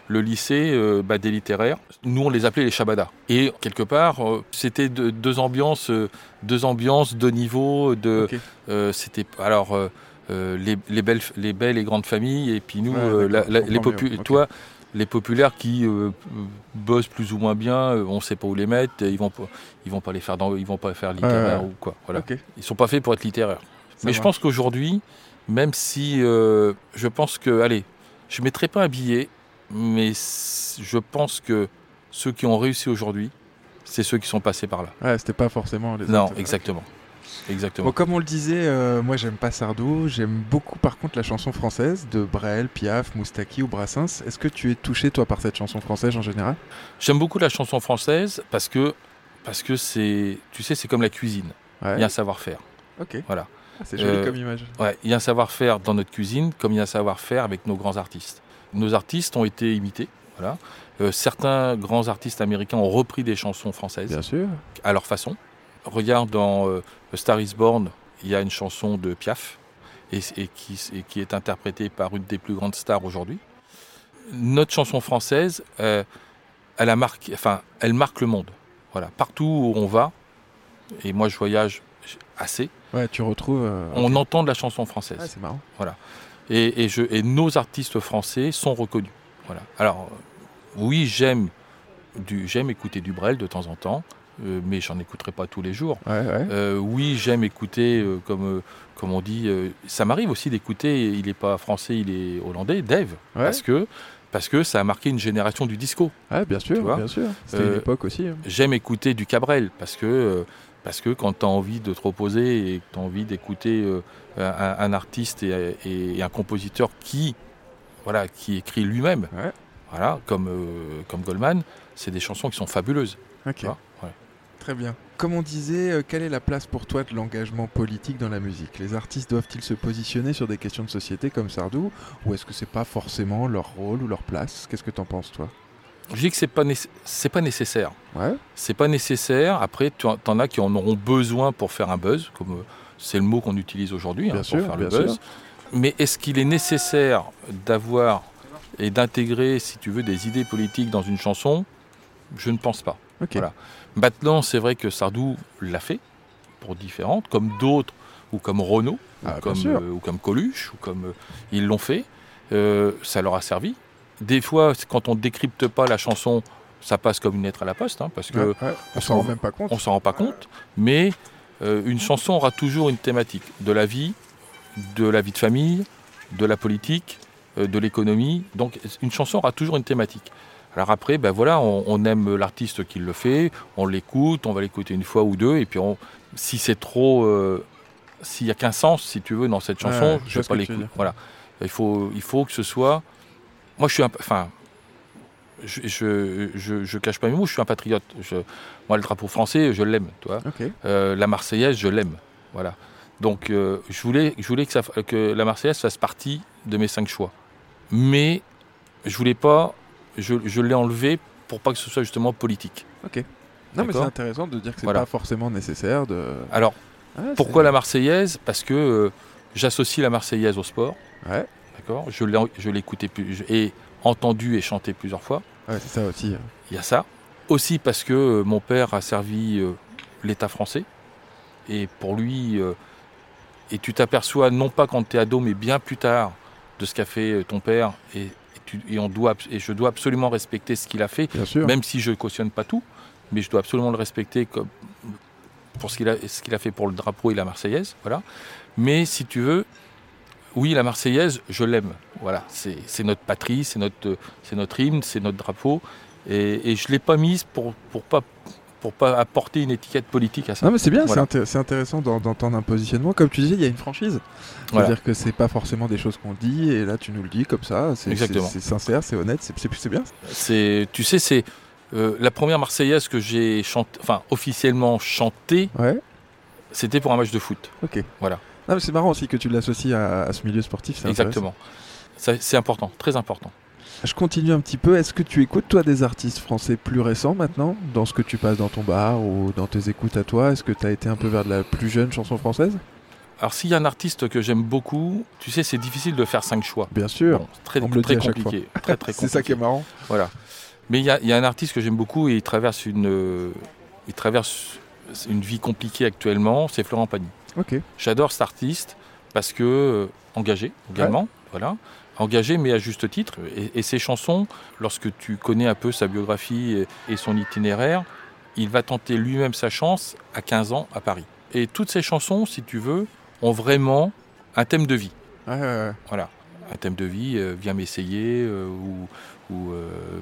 le lycée euh, bah, des littéraires. Nous, on les appelait les Shabadas. Et quelque part, euh, c'était de- deux ambiances, euh, deux ambiances, deux niveaux. De, c'était alors les, les belles, les belles et grandes familles, et puis nous, Ouais, la- d'accord, la- je les comprends popu- mieux, ok. toi, les populaires qui euh, bossent plus ou moins bien, euh, on sait pas où les mettre, ils vont pas, ils vont pas les faire, dans, ils vont pas faire littéraire ouais. ou quoi. Voilà, Ok. ils sont pas faits pour être littéraires. Ça Mais je pense qu'aujourd'hui, même si euh, je pense que, allez, je mettrai pas un billet, mais je pense que ceux qui ont réussi aujourd'hui, c'est ceux qui sont passés par là. Ouais, c'était pas forcément les Non, autres. exactement. Exactement. Bon, comme on le disait, euh, moi j'aime pas Sardou, j'aime beaucoup par contre la chanson française de Brel, Piaf, Moustaki ou Brassens. Est-ce que tu es touché toi par cette chanson française en général? J'aime beaucoup la chanson française parce que parce que c'est, tu sais, c'est comme la cuisine. Ouais. Il y a un savoir-faire. Ok. Voilà. Ah, c'est joli Euh, comme image. Ouais, il y a un savoir-faire dans notre cuisine, comme il y a un savoir-faire avec nos grands artistes. Nos artistes ont été imités. Voilà. Euh, certains grands artistes américains ont repris des chansons françaises Bien sûr. à leur façon. Regarde dans euh, Star is Born, il y a une chanson de Piaf et, et qui, et qui est interprétée par une des plus grandes stars aujourd'hui. Notre chanson française, euh, elle, a marqué, enfin, elle marque le monde. Voilà. Partout où on va, et moi je voyage assez, Ouais, tu retrouves. on entend de la chanson française. Ah, c'est marrant. Et, et je, et nos artistes français sont reconnus. Voilà. Alors, euh, oui, j'aime j'aime écouter du Brel de temps en temps, euh, mais j'en écouterai pas tous les jours. Ouais, ouais. Euh, oui, j'aime écouter, euh, comme, comme on dit, ça m'arrive aussi d'écouter, il n'est pas français, il est hollandais, Dave, Ouais. parce, que, parce que ça a marqué une génération du disco. Ouais, bien sûr, bien sûr. C'était une époque aussi. hein. J'aime écouter du Cabrel, parce que, parce que quand tu as envie de te reposer et que tu as envie d'écouter euh, un, un artiste et, et- et un compositeur qui, voilà, qui écrit lui-même, Ouais. voilà, comme, euh, comme Goldman, c'est des chansons qui sont fabuleuses. Ouais. Très bien. Comme on disait, euh, quelle est la place pour toi de l'engagement politique dans la musique? Les artistes doivent-ils se positionner sur des questions de société comme Sardou? Ou est-ce que c'est pas forcément leur rôle ou leur place? Qu'est-ce que t'en penses, toi? Je dis que c'est pas, c'est pas nécessaire. Ouais. C'est pas nécessaire. Après, tu en as qui en auront besoin pour faire un buzz, comme euh, c'est le mot qu'on utilise aujourd'hui, hein, pour sûr, faire le buzz. Mais est-ce qu'il est nécessaire d'avoir et d'intégrer, si tu veux, des idées politiques dans une chanson? Je ne pense pas. Voilà. Maintenant, c'est vrai que Sardou l'a fait pour différentes, comme d'autres, ou comme Renaud, ou, Ah, comme, euh, ou comme Coluche, ou comme euh, ils l'ont fait. Euh, ça leur a servi. Des fois, quand on décrypte pas la chanson, ça passe comme une lettre à la poste, hein, parce que Ouais, ouais. On s'en rend qu'on- même pas compte. on s'en rend pas compte, mais euh, une chanson aura toujours une thématique de la vie, de la vie de famille, de la politique, euh, de l'économie. Donc une chanson aura toujours une thématique. Alors après, ben voilà, on, on aime l'artiste qui le fait, on l'écoute, on va l'écouter une fois ou deux, et puis on, si c'est trop, euh, s'il n'y a qu'un sens, si tu veux, dans cette chanson, je je vois vais pas l'écouter. Voilà, il faut, il faut que ce soit. Moi, je suis un, enfin, je, je, je, je cache pas mes mots, je suis un patriote. Moi, le drapeau français, je l'aime, tu vois. Ok. Euh, la Marseillaise, je l'aime. Voilà. Donc, euh, je voulais, je voulais que, ça, que la Marseillaise fasse partie de mes cinq choix. Mais je voulais pas, je, je l'ai enlevé pour pas que ce soit justement politique. Non, mais c'est intéressant de dire que c'est Voilà. pas forcément nécessaire de. Alors, Ah, pourquoi la Marseillaise? Parce que euh, j'associe la Marseillaise au sport. Ouais. D'accord. Je l'ai, écouté plus, je- et entendu et chanté plusieurs fois. Ouais, c'est ça aussi. hein. Il y a ça. Aussi parce que euh, mon père a servi euh, l'État français. Et pour lui, euh, et tu t'aperçois non pas quand tu es ado, mais bien plus tard de ce qu'a fait ton père. Et, et tu- et on doit, et je dois absolument respecter ce qu'il a fait, Bien sûr. même si je ne cautionne pas tout. Mais je dois absolument le respecter comme, pour ce qu'il a, a fait pour le drapeau et la Marseillaise. Voilà. Mais si tu veux, oui, la Marseillaise, je l'aime. Voilà, c'est notre patrie, c'est notre, hymne, c'est notre drapeau. Et, et je ne l'ai pas mise pour pour pas pour pas apporter une étiquette politique à ça. Non mais c'est bien, Voilà. c'est inté- c'est intéressant d'en- d'entendre un positionnement. Comme tu disais, il y a une franchise. Voilà. C'est-à-dire que c'est pas forcément des choses qu'on dit, et là tu nous le dis comme ça. C'est sincère, c'est honnête, c'est- bien. C'est, tu sais, c'est euh, la première Marseillaise que j'ai enfin officiellement chantée, Ouais, c'était pour un match de foot. ok. Voilà. C'est marrant aussi que tu l'associes à, à ce milieu sportif. Exactement. C'est important, très important. Je continue un petit peu. Est-ce que tu écoutes toi des artistes français plus récents maintenant, dans ce que tu passes dans ton bar ou dans tes écoutes à toi? Est-ce que tu as été un peu vers de la plus jeune chanson française? Alors s'il y a un artiste que j'aime beaucoup, tu sais, c'est difficile de faire cinq choix. Bien sûr. Bon, c'est très, compliqué. Très, très c'est ça qui est marrant. Voilà. Mais il y, a- il y a un artiste que j'aime beaucoup et il traverse une, euh, il traverse une vie compliquée actuellement, c'est Florent Pagny. J'adore cet artiste parce que euh, engagé également, voilà, engagé mais à juste titre. Et, et ses chansons, lorsque tu connais un peu sa biographie et, et son itinéraire, il va tenter lui-même sa chance à 15 ans à Paris. Et toutes ces chansons, si tu veux, ont vraiment un thème de vie. Ouais, ouais, ouais. Voilà, un thème de vie, euh, viens m'essayer, euh, ou, ou,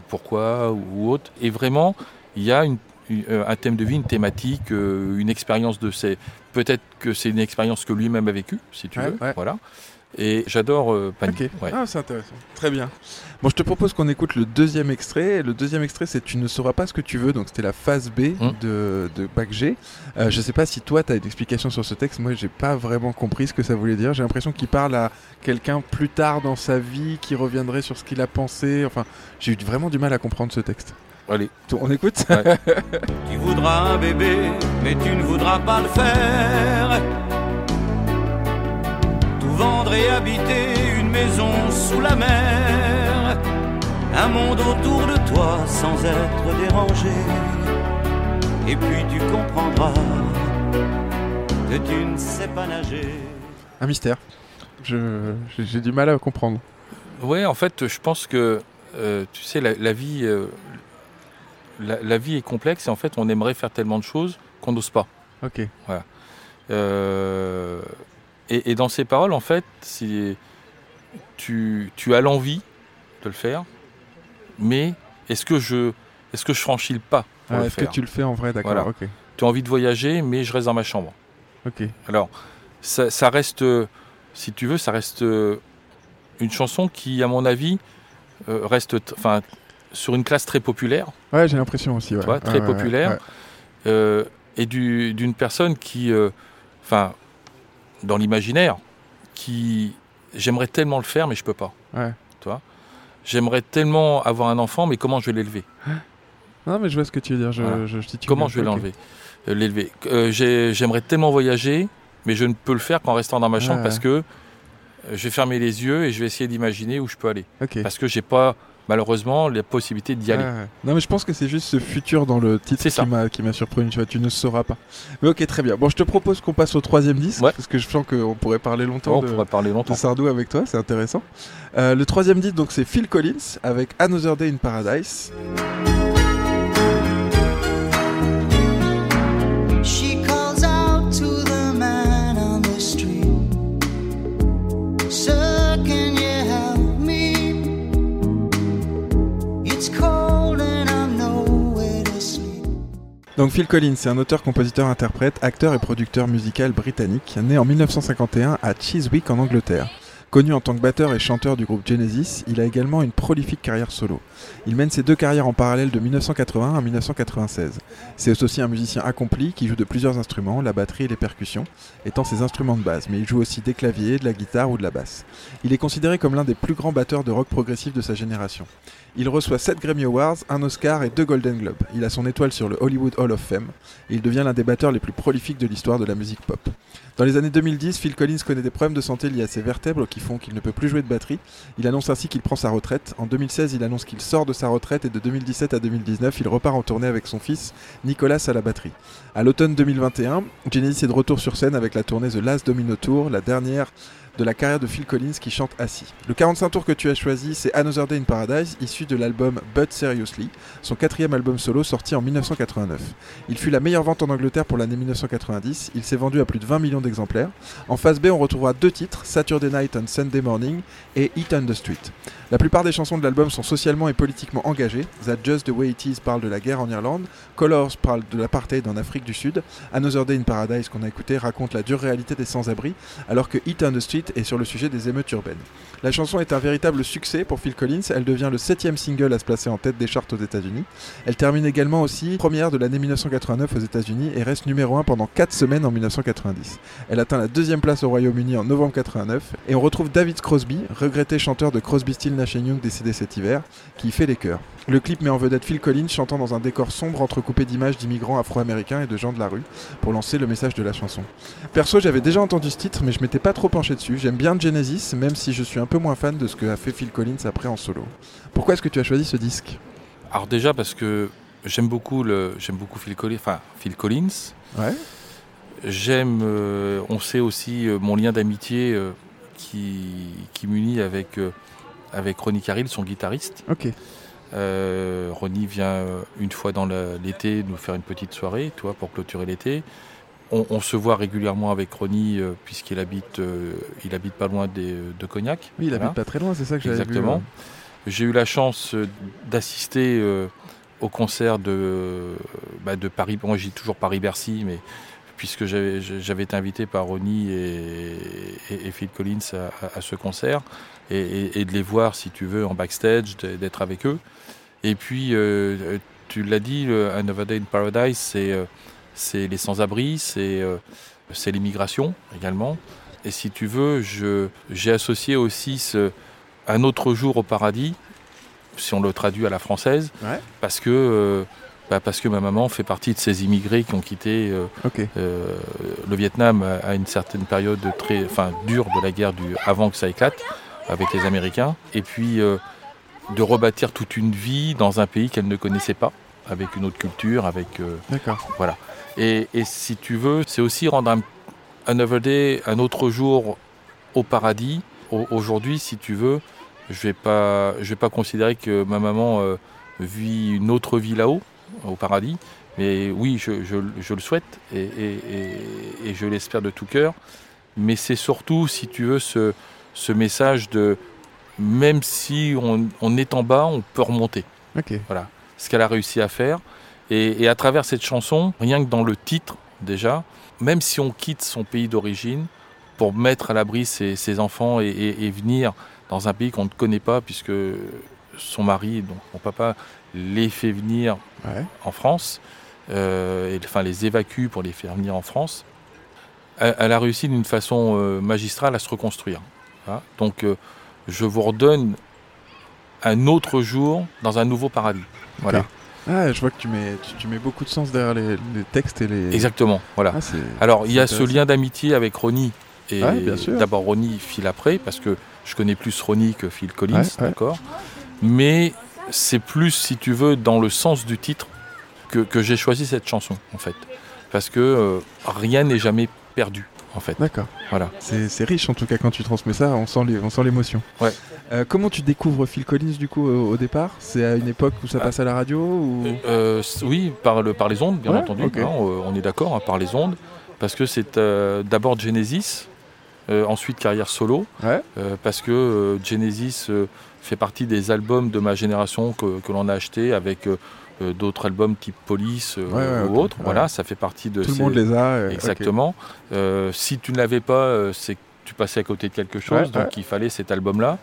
pourquoi, ou, autre. Et vraiment, il y a une- une- un thème de vie, une thématique, une expérience de ses, peut-être que c'est une expérience que lui-même a vécue, si tu Ouais, veux. ouais. Voilà. Et j'adore euh, Ouais. ah, c'est intéressant. Très bien. Bon, je te propose qu'on écoute le deuxième extrait. Le deuxième extrait, c'est Tu ne sauras pas ce que tu veux. Donc, c'était la phase B Mm. de, de Bac G. Euh, je sais pas si toi, tu as une explication sur ce texte. Moi, j'ai pas vraiment compris ce que ça voulait dire. J'ai l'impression qu'il parle à quelqu'un plus tard dans sa vie qui reviendrait sur ce qu'il a pensé. Enfin, j'ai eu vraiment du mal à comprendre ce texte. Allez. On écoute Ouais. Tu voudras un bébé, mais tu ne voudras pas le faire. Tout vendre et habiter une maison sous la mer. Un monde autour de toi sans être dérangé. Et puis tu comprendras que tu ne sais pas nager. Un mystère. Je- J'ai du mal à comprendre. Ouais, en fait, je pense que, euh, tu sais, la, la vie, euh, la, la vie est complexe et en fait, on aimerait faire tellement de choses qu'on n'ose pas. Ok. Euh, et, et dans ces paroles, en fait, tu, tu as l'envie de le faire, mais est-ce que je est-ce que je franchis le pas Ah, Est-ce que tu le fais en vrai D'accord. Voilà. Ok. Tu as envie de voyager, mais je reste dans ma chambre. Ok. Alors, ça, ça reste, si tu veux, ça reste une chanson qui, à mon avis, euh, reste, enfin, sur une classe très populaire, Ouais, j'ai l'impression aussi. Ouais. tu vois, très ouais, populaire, euh, et du- d'une personne qui, euh, enfin, dans l'imaginaire, qui j'aimerais tellement le faire, mais je peux pas. Ouais. Tu vois, j'aimerais tellement avoir un enfant, mais comment je vais l'élever? Non, mais je vois ce que tu veux dire. Je, Voilà. je Comment je vais l'enlever, euh, l'élever Euh, j'ai- J'aimerais tellement voyager, mais je ne peux le faire qu'en restant dans ma chambre parce que je vais fermer les yeux et je vais essayer d'imaginer où je peux aller. Parce que j'ai pas, malheureusement, la possibilité d'y aller. Ouais. Non, mais je pense que c'est juste ce futur dans le titre qui m'a qui m'a surpris. Tu vois, tu ne sauras pas. Mais ok, très bien. Bon, je te propose qu'on passe au troisième disque Ouais. parce que je sens qu'on pourrait parler longtemps on de, pourrait parler de longtemps. Sardou avec toi. C'est intéressant. Euh, le troisième disque, donc, c'est Phil Collins avec Another Day in Paradise. Donc Phil Collins, c'est un auteur, compositeur, interprète, acteur et producteur musical britannique, né en 1951 à Chiswick en Angleterre. Connu en tant que batteur et chanteur du groupe Genesis, il a également une prolifique carrière solo. Il mène ses deux carrières en parallèle de 1981 à 1996. C'est aussi un musicien accompli qui joue de plusieurs instruments, la batterie et les percussions, étant ses instruments de base, mais il joue aussi des claviers, de la guitare ou de la basse. Il est considéré comme l'un des plus grands batteurs de rock progressif de sa génération. Il reçoit 7 Grammy Awards, un Oscar et 2 Golden Globes. Il a son étoile sur le Hollywood Hall of Fame et il devient l'un des batteurs les plus prolifiques de l'histoire de la musique pop. Dans les années 2010, Phil Collins connaît des problèmes de santé liés à ses vertèbres qui font qu'il ne peut plus jouer de batterie. Il annonce ainsi qu'il prend sa retraite. En 2016, il annonce qu'il sort de sa retraite et de 2017 à 2019, il repart en tournée avec son fils Nicolas à la batterie. À l'automne 2021, Genesis est de retour sur scène avec la tournée The Last Domino Tour, la dernière de la carrière de Phil Collins qui chante assis. Le 45 tours que tu as choisi, c'est Another Day in Paradise, issu de l'album But Seriously, son quatrième album solo sorti en 1989. Il fut la meilleure vente en Angleterre pour l'année 1990, il s'est vendu à plus de 20 millions d'exemplaires. En phase B, on retrouvera deux titres, Saturday Night and Sunday Morning et Eat on the Street. La plupart des chansons de l'album sont socialement et politiquement engagées. That Just the Way It Is parle de la guerre en Irlande, Colors parle de l'apartheid en Afrique du Sud, Another Day in Paradise qu'on a écouté raconte la dure réalité des sans-abri, alors que Eat on the Street est sur le sujet des émeutes urbaines. La chanson est un véritable succès pour Phil Collins, elle devient le septième single à se placer en tête des charts aux États-Unis. Elle termine également aussi première de l'année 1989 aux États-Unis et reste numéro 1 pendant 4 semaines en 1990. Elle atteint la deuxième place au Royaume-Uni en novembre 89 et on retrouve David Crosby, regretté chanteur de Crosby, Still Nash Young décédé cet hiver, qui fait les chœurs. Le clip met en vedette Phil Collins chantant dans un décor sombre entrecoupé d'images d'immigrants afro-américains et de gens de la rue pour lancer le message de la chanson. Perso, j'avais déjà entendu ce titre, mais je m'étais pas trop penché dessus. J'aime bien Genesis, même si je suis un peu moins fan de ce que a fait Phil Collins après en solo. Pourquoi est-ce que tu as choisi ce disque? Alors déjà parce que j'aime beaucoup le, j'aime beaucoup Phil Collins, enfin Phil Collins. Ouais. J'aime, euh, on sait aussi euh, mon lien d'amitié euh, qui, qui m'unit avec avec Ronnie Carrill, son guitariste. Ok. Euh, Ronnie vient euh, une fois dans l'été nous faire une petite soirée, toi, pour clôturer l'été. On, on se voit régulièrement avec Ronnie euh, puisqu'il habite, euh, il habite pas loin des- de Cognac. Oui, il Voilà. habite pas très loin, c'est ça que j'avais vu. Exactement. J'ai eu la chance d'assister au concert de, bah, de Paris. Moi, j'ai toujours Paris-Bercy, mais puisque j'avais été invité par Ronnie et, et- et Phil Collins à, à- à ce concert, et, de les voir, si tu veux, en backstage, d'être avec eux. Et puis, euh, tu l'as dit, Another Day in Paradise, c'est euh, c'est les sans-abri, c'est euh, c'est l'immigration également. Et si tu veux, j'ai associé aussi ce, un autre jour au paradis, si on le traduit à la française, Ouais. parce que euh, bah, parce que ma maman fait partie de ces immigrés qui ont quitté euh, euh, le Vietnam à une certaine période très, enfin, dure de la guerre du, avant que ça éclate avec les Américains, et puis euh, de rebâtir toute une vie dans un pays qu'elle ne connaissait pas, avec une autre culture, avec euh, D'accord. voilà. Et, et si tu veux, c'est aussi rendre un, Day, un autre jour au paradis. Au- Aujourd'hui, si tu veux, je vais pas, je vais pas considérer que ma maman euh, vit une autre vie là-haut, au paradis. Mais oui, je, je- je le souhaite et, et- et- et je l'espère de tout cœur. Mais c'est surtout, si tu veux, ce, ce message de même si on, on est en bas, on peut remonter Ok. ce qu'elle a réussi à faire. Et, et à travers cette chanson, rien que dans le titre déjà, même si on quitte son pays d'origine pour mettre à l'abri ses, ses enfants et, et- et venir dans un pays qu'on ne connaît pas, puisque son mari, donc mon papa, les fait venir Ouais. en France, euh, et, enfin les évacue pour les faire venir en France, elle, elle a réussi d'une façon euh, magistrale à se reconstruire. Voilà. Donc euh, je vous redonne un autre jour dans un nouveau paradis. Voilà. Ah, je vois que tu mets, tu, tu mets beaucoup de sens derrière les, les textes et les. Exactement, voilà. Ah, Alors il y a ce lien d'amitié avec Ronnie. Et Ouais, d'abord Ronnie, Phil après, parce que je connais plus Ronnie que Phil Collins, Ouais, ouais. d'accord Mais c'est plus, si tu veux, dans le sens du titre que, que j'ai choisi cette chanson, en fait. Parce que euh, rien n'est jamais perdu, en fait. D'accord. Voilà. C'est riche en tout cas quand tu transmets ça, on sent l'émotion. Ouais. Euh, comment tu découvres Phil Collins du coup au, au départ? C'est à une époque où ça Ah. passe à la radio ou? Euh, c- oui, par, le, par les ondes, bien Ouais, entendu. hein, euh, on est d'accord, hein, par les ondes. Parce que c'est euh, d'abord Genesis, euh, ensuite carrière solo. Ouais. euh, parce que euh, Genesis euh, fait partie des albums de ma génération que, que l'on a acheté avec euh, d'autres albums type Police euh, Ouais, ouais, ou ok. autres. Ouais. Voilà, ça fait partie de Tout le monde les a. Exactement. Euh, si tu ne l'avais pas, c'est que tu passais à côté de quelque chose. Donc il fallait cet album-là.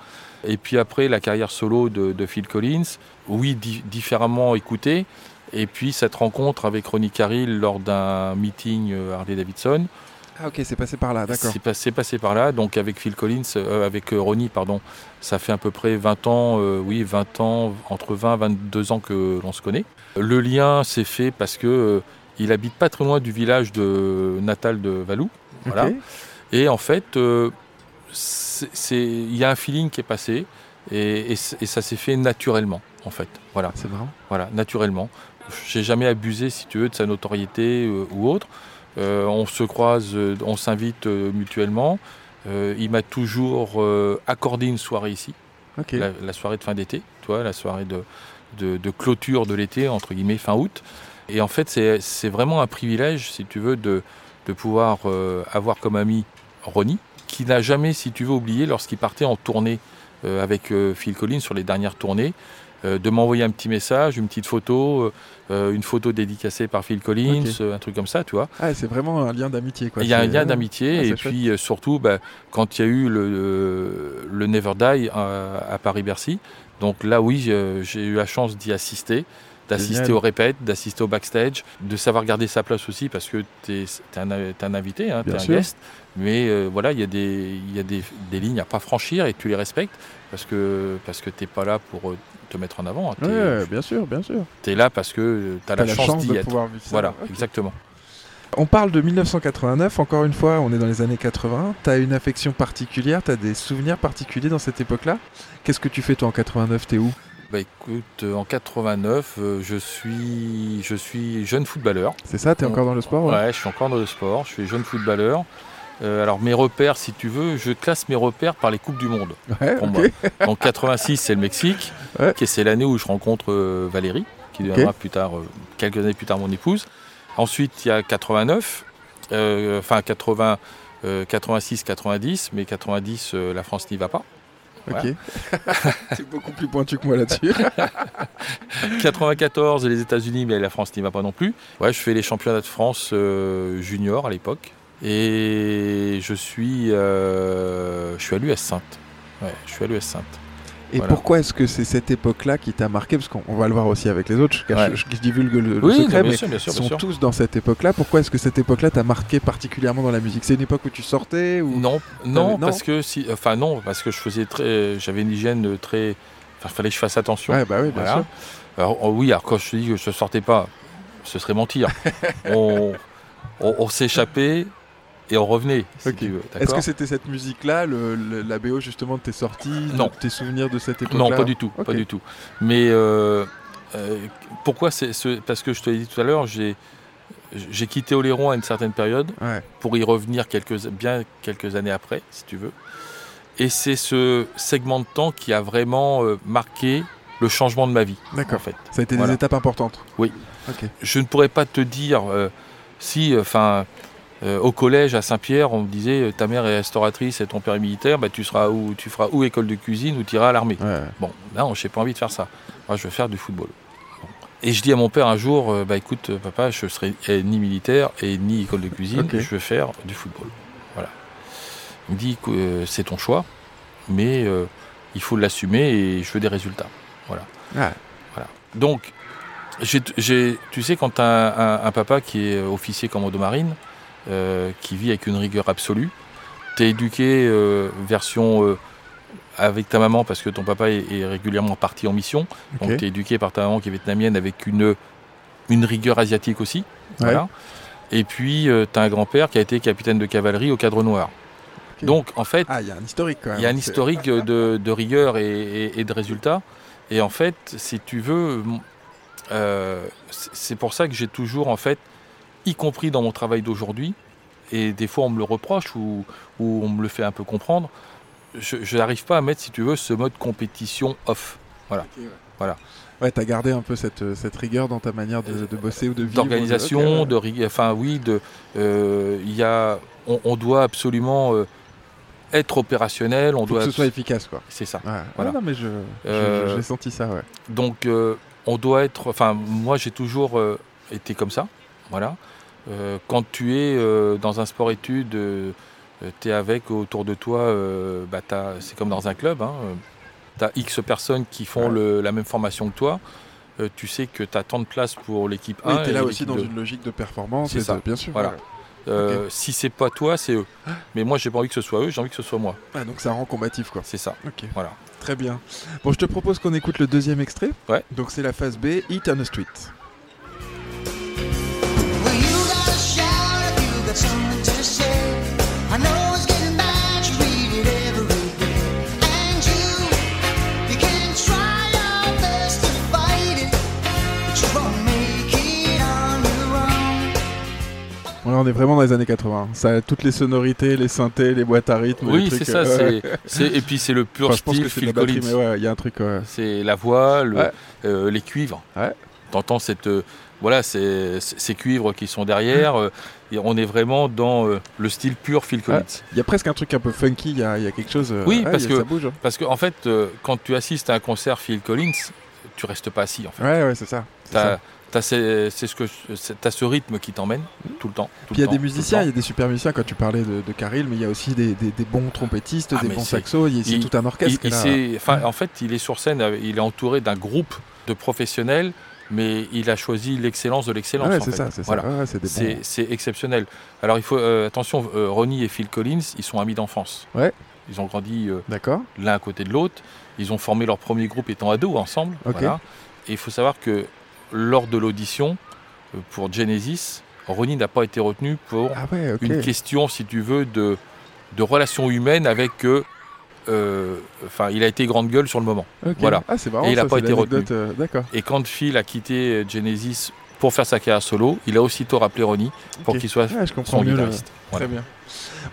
Et puis après, la carrière solo de, de Phil Collins, oui, di- différemment écouté. Et puis cette rencontre avec Ronnie Carrill lors d'un meeting Harley Davidson. Ah ok, c'est passé par là, d'accord. C'est passé, passé par là. Donc avec Phil Collins, euh, avec euh, Ronnie, pardon, ça fait à peu près 20 ans, euh, oui, 20 ans, entre 20 et 22 ans que l'on se connaît. Le lien s'est fait parce que euh, il habite pas très loin du village de natal de Valou. Voilà. Et en fait, il y a un feeling qui est passé et, et c- et ça s'est fait naturellement, en fait. Voilà, C'est marrant. voilà, naturellement. J'ai jamais abusé, si tu veux, de sa notoriété ou autre. Euh, on se croise, euh, on s'invite euh, mutuellement. Il m'a toujours accordé une soirée ici, la, la soirée de fin d'été, la soirée de, de- de clôture de l'été, entre guillemets, fin août. Et en fait, c'est vraiment un privilège, si tu veux, de, de pouvoir euh, avoir comme ami Ronnie, qui n'a jamais, si tu veux, oublié, lorsqu'il partait en tournée euh, avec euh, Phil Collins sur les dernières tournées, de m'envoyer un petit message, une petite photo, euh, une photo dédicacée par Phil Collins, euh, un truc comme ça, tu vois. Ah, c'est vraiment un lien d'amitié quoi. Il y a un lien d'amitié Ah, et puis euh, surtout bah, quand il y a eu le, Never Die euh, à Paris-Bercy. Donc là oui j'ai eu la chance d'y assister, d'assister Génial. au répète, d'assister au backstage, de savoir garder sa place aussi parce que tu es, un, invité, hein, tu es un guest. Mais euh, voilà, il y a, des, y a des, des lignes à pas franchir et tu les respectes parce que, parce que tu n'es pas là pour euh, te mettre en avant. Tu es, Ouais, bien sûr, bien sûr. là parce que tu as la, chance, d'y de être. pouvoir vivre ça. Voilà, exactement. On parle de 1989, encore une fois, on est dans les années 80. T'as une affection particulière, t'as des souvenirs particuliers dans cette époque-là? Qu'est-ce que tu fais toi en 89 T'es où? Bah écoute, euh, en 89, euh, je suis, je suis jeune footballeur. C'est ça T'es On- encore dans le sport ouais? Ouais, je suis encore dans le sport. Je suis jeune footballeur. Euh, alors mes repères, si tu veux, je classe mes repères par les coupes du monde. Ouais, Pour moi. Donc 86, c'est le Mexique, Ouais. qui est- c'est l'année où je rencontre euh, Valérie, qui deviendra plus tard, euh, quelques années plus tard, mon épouse. Ensuite, il y a 89, euh, enfin 80, euh, 86, 90, mais 90, euh, la France n'y va pas. Ok. c'est beaucoup plus pointu que moi là-dessus. 94 les États-Unis, mais la France n'y va pas non plus. Ouais, je fais les championnats de France euh, junior à l'époque. Et je suis, euh, je suis à l'US Sainte. Ouais, je suis à l'US Sainte. Et Voilà. pourquoi est-ce que c'est cette époque-là qui t'a marqué? Parce qu'on on va le voir aussi avec les autres, je, Ouais. je- je divulgue le, le Oui, secret, bien mais sûr, bien sûr, ils bien sont sûr. tous dans cette époque-là. Pourquoi est-ce que cette époque-là t'a marqué particulièrement dans la musique? C'est une époque où tu sortais ou... Non, non, non parce que si, enfin non, parce que je faisais très, j'avais une hygiène très, enfin fallait que je fasse attention. Ouais, bah oui, bien Voilà. sûr. Alors oh oui, alors quand je te dis que je sortais pas, ce serait mentir. on on, on s'échappait et on revenait. Si Est-ce que c'était cette musique-là, la BO justement de tes sorties, Non. de tes souvenirs de cette époque-là Non, pas du tout, pas du tout. Mais euh, euh, pourquoi c'est ce- parce que je te l'ai dit tout à l'heure, j'ai j'ai quitté Oléron à une certaine période Ouais. pour y revenir quelques bien quelques années après, si tu veux. Et c'est ce segment de temps qui a vraiment euh, marqué le changement de ma vie, en D'accord. fait. Ça a été Voilà. des étapes importantes. Oui. Ok. Je ne pourrais pas te dire si, enfin, euh, au collège à Saint-Pierre, on me disait euh, ta mère est restauratrice et ton père est militaire, bah, tu seras où, tu feras ou école de cuisine ou tu iras à l'armée. Ouais. Bon, non, j'ai pas envie de faire ça. Moi, je veux faire du football. Bon. Et je dis à mon père un jour, euh, bah écoute, papa, je serai euh, ni militaire et ni école de cuisine, je veux faire du football. Voilà. Il me dit que c'est ton choix, mais il faut l'assumer et je veux des résultats. Ah, Donc, j'ai, j'ai- tu sais, quand tu as un, un papa qui est officier commando marine, euh, qui vit avec une rigueur absolue, tu es éduqué euh, version euh, avec ta maman parce que ton papa est, est régulièrement parti en mission. ok. Donc tu es éduqué par ta maman qui est vietnamienne avec une, une rigueur asiatique aussi. Ouais. Voilà. Et puis tu as un grand-père qui a été capitaine de cavalerie au cadre noir. Donc en fait, Ah, il y a un historique quand même. il y a un historique de, de rigueur et, et- et de résultats. Et en fait, si tu veux, c'est pour ça que j'ai toujours, en fait, y compris dans mon travail d'aujourd'hui, et des fois on me le reproche ou, ou on me le fait un peu comprendre, je n'arrive pas à mettre, si tu veux, ce mode compétition off. Ok, ouais. Voilà. Ouais, t'as gardé un peu cette, euh, cette rigueur dans ta manière de, de bosser ou de vivre. D'organisation, Ok, de rigueur, enfin oui, de, euh, il y a, on, on doit absolument euh, être opérationnel, on Faut doit, que ce soit efficace, quoi. c'est ça. Ouais. Voilà. Non, mais je, Euh, j'ai senti ça, ouais. Donc, on doit être. Enfin, moi, j'ai toujours été comme ça. Voilà. Euh, quand tu es euh, dans un sport-études, tu es avec autour de toi, euh, bah, c'est comme dans un club. tu as X personnes qui font Ouais. le- la même formation que toi. Euh, tu sais que tu as tant de place pour l'équipe 1. Oui, t'es et là aussi dans 2. une logique de performance. C'est de- ça. bien sûr. Voilà. Euh, Si c'est pas toi, c'est eux. Mais moi, j'ai pas envie que ce soit eux, j'ai envie que ce soit moi. Ah, donc ça rend combatif, quoi. C'est ça. Ok. Voilà. Très bien. Bon, je te propose qu'on écoute le deuxième extrait. Ouais. Donc c'est la phase B, Eat on the Street. On est vraiment dans les années 80. Ça a toutes les sonorités, les synthés, les boîtes à rythme. Oui, les c'est ça. euh, c'est Et puis, c'est le pur Enfin, je pense que Phil Collins. ouais, il y a un truc. ouais. C'est la voix, le- Ouais. euh, les cuivres. T'entends cette, euh, voilà, ces, ces cuivres qui sont derrière. euh, et on est vraiment dans euh, le style pur Phil Collins. Il y a presque un truc un peu funky. Il y a, il y a quelque chose. Oui, ouais, parce a- que- ça bouge. hein. Parce qu'en fait, euh, quand tu assistes à un concert Phil Collins, tu restes pas assis. En fait. Ouais, ouais, c'est ça. c'est ce que, t'as ce rythme qui t'emmène tout le temps. il y a des musiciens, il y a des super musiciens. Quand tu parlais de, de Caril, mais il y a aussi des, des- des bons trompettistes, Ah, des bons saxos. Il y a c'est tout un orchestre. Il- il là. s'est- enfin, En fait, il est sur scène, il est entouré d'un groupe de professionnels, mais il a choisi l'excellence de l'excellence. Ah ouais, c'est ça, c'est Voilà. Ouais, bons. exceptionnel. Alors il faut euh, attention, euh, Ronnie et Phil Collins, ils sont amis d'enfance. Ouais. Ils ont grandi euh, l'un à côté de l'autre. Ils ont formé leur premier groupe étant ados ensemble. Ok. Voilà. Et il faut savoir que lors de l'audition pour Genesis, Ronnie n'a pas été retenu pour Ah ouais, une question, si tu veux, de, de relations humaines avec. Euh, Enfin, il a été grande gueule sur le moment. Voilà. Ah, c'est marrant. Et il a ça, pas été retenu. euh, D'accord. Et quand Phil a quitté euh, Genesis pour faire sa carrière solo, il a aussitôt rappelé Ronnie pour qu'il soit Ouais, je comprends son le- guitariste. Voilà. Très bien.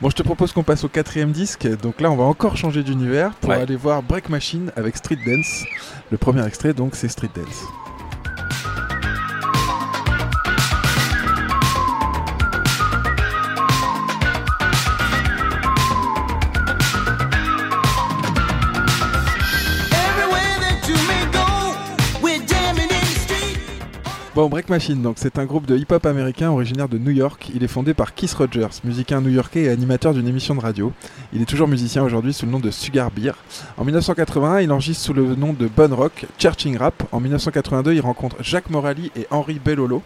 Bon, je te propose qu'on passe au quatrième disque. Donc là, on va encore changer d'univers pour Ouais. aller voir Break Machine avec Street Dance. Le premier extrait, donc, c'est Street Dance. Bon, Break Machine, donc c'est un groupe de hip-hop américain originaire de New York. Il est fondé par Keith Rogers, musicien new-yorkais et animateur d'une émission de radio. Il est toujours musicien aujourd'hui sous le nom de Sugar Beer. En 1981, il enregistre sous le nom de Bon Rock, Churching Rap. En 1982, il rencontre Jacques Morali et Henri Bellolo,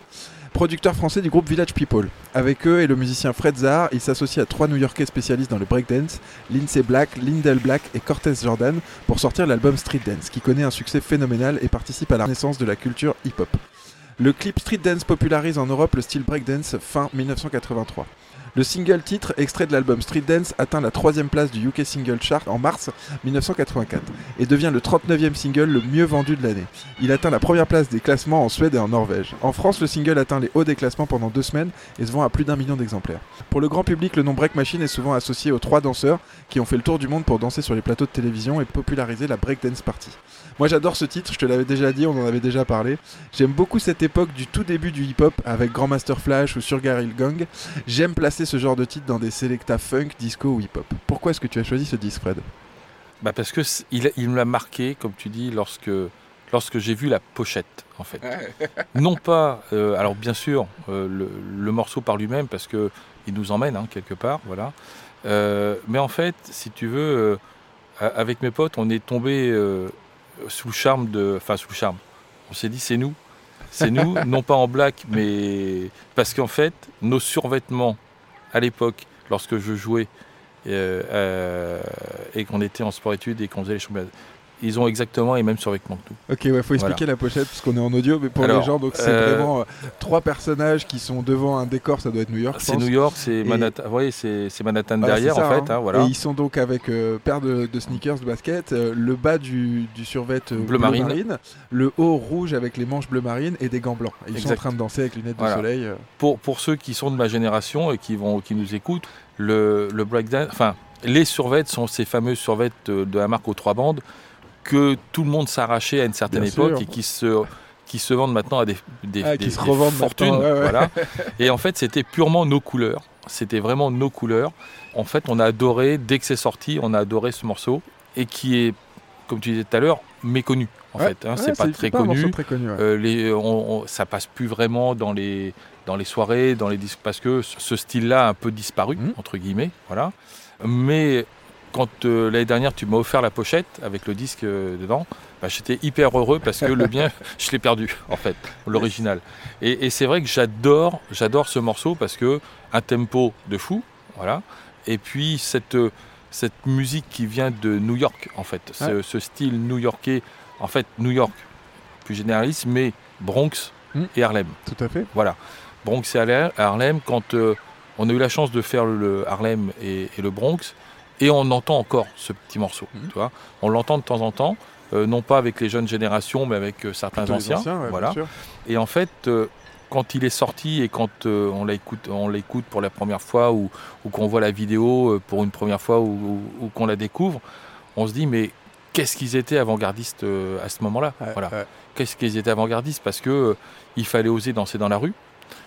producteurs français du groupe Village People. Avec eux et le musicien Fred Zahar, il s'associe à trois New-Yorkais spécialistes dans le breakdance, Lindsay Black, Lindell Black et Cortez Jordan, pour sortir l'album Street Dance, qui connaît un succès phénoménal et participe à la naissance de la culture hip-hop. Le clip Street Dance popularise en Europe le style breakdance fin 1983. Le single titre, extrait de l'album Street Dance, atteint la troisième place du UK Single Chart en mars 1984 et devient le 39e single le mieux vendu de l'année. Il atteint la première place des classements en Suède et en Norvège. En France, le single atteint les hauts des classements pendant deux semaines et se vend à plus d'un million d'exemplaires. Pour le grand public, le nom Break Machine est souvent associé aux trois danseurs qui ont fait le tour du monde pour danser sur les plateaux de télévision et populariser la breakdance party. Moi j'adore ce titre, je te l'avais déjà dit, on en avait déjà parlé. J'aime beaucoup cette époque du tout début du hip-hop avec Grandmaster Flash ou Sugar Hill Gang. J'aime placer ce genre de titre dans des selecta funk, disco ou hip-hop? Pourquoi est-ce que tu as choisi ce disque, Fred? Bah parce que il, il me l'a marqué, comme tu dis, lorsque, lorsque j'ai vu la pochette, en fait. non pas, euh, alors bien sûr, euh, le, le morceau par lui-même, parce que il nous emmène hein, quelque part, voilà. Euh, mais en fait, si tu veux, euh, avec mes potes, on est tombé euh, sous le charme de, enfin sous le charme. On s'est dit, c'est nous, c'est nous, non pas en black, mais parce qu'en fait, nos survêtements à l'époque, lorsque je jouais euh, euh, et qu'on était en sport-études et qu'on faisait les championnats, ils ont exactement les mêmes survêtements que nous. Ok, ouais, faut expliquer la pochette parce qu'on est en audio, mais pour Alors, les gens, donc c'est euh, vraiment euh, trois personnages qui sont devant un décor, ça doit être New York. C'est. New York, c'est Manhattan, vous voyez, c'est c'est Manhattan Voilà, derrière ça, en fait, hein. hein, voilà. Et ils sont donc avec euh, paire de, de sneakers de basket, euh, le bas du, du survêt euh, Bleu marine. le haut rouge avec les manches bleu marine et des gants blancs. Et ils sont en train de danser avec lunettes de soleil. Pour, pour ceux qui sont de ma génération et qui, vont, qui nous écoutent, le, le breakdance, enfin, les survêtes sont ces fameuses survêtes de, de la marque aux trois bandes que tout le monde s'arrachait à une certaine Bien époque sûr. et qui se, qui se vendent maintenant à des, des, Ah, des- qui se des revendent fortunes. maintenant, ouais, ouais. Voilà. Et en fait, c'était purement nos couleurs. C'était vraiment nos couleurs. En fait, on a adoré, dès que c'est sorti, on a adoré ce morceau et qui est, comme tu disais tout à l'heure, méconnu. En Ouais, fait, hein. c'est pas très connu. très connu. Euh, les, on- on- ça passe plus vraiment dans les, dans les soirées, dans les disques, parce que ce style-là a un peu disparu, Mhm. entre guillemets. Voilà. Mais quand euh, l'année dernière, tu m'as offert la pochette avec le disque euh, dedans, bah, j'étais hyper heureux parce que le bien, je l'ai perdu, en fait, l'original. Et, et c'est vrai que j'adore, j'adore ce morceau parce que un tempo de fou, voilà. Et puis cette, euh, cette musique qui vient de New York, en fait, ce, Ouais. ce style new-yorkais, en fait, New York, plus généraliste, mais Bronx Mm. et Harlem. Tout à fait. Voilà. Bronx et Harlem- Harlem, quand euh, on a eu la chance de faire le Harlem et, et le Bronx, et on entend encore ce petit morceau. Mhm. Tu vois on l'entend de temps en temps, euh, non pas avec les jeunes générations, mais avec euh, certains anciens. ouais, voilà. Et en fait, euh, quand il est sorti et quand on l'écoute, on l'écoute pour la première fois ou, ou qu'on voit la vidéo pour une première fois ou, ou- ou qu'on la découvre, on se dit mais qu'est-ce qu'ils étaient avant-gardistes à ce moment-là Ouais, Voilà. ouais, Qu'est-ce qu'ils étaient avant-gardistes? Parce que il fallait oser danser dans la rue.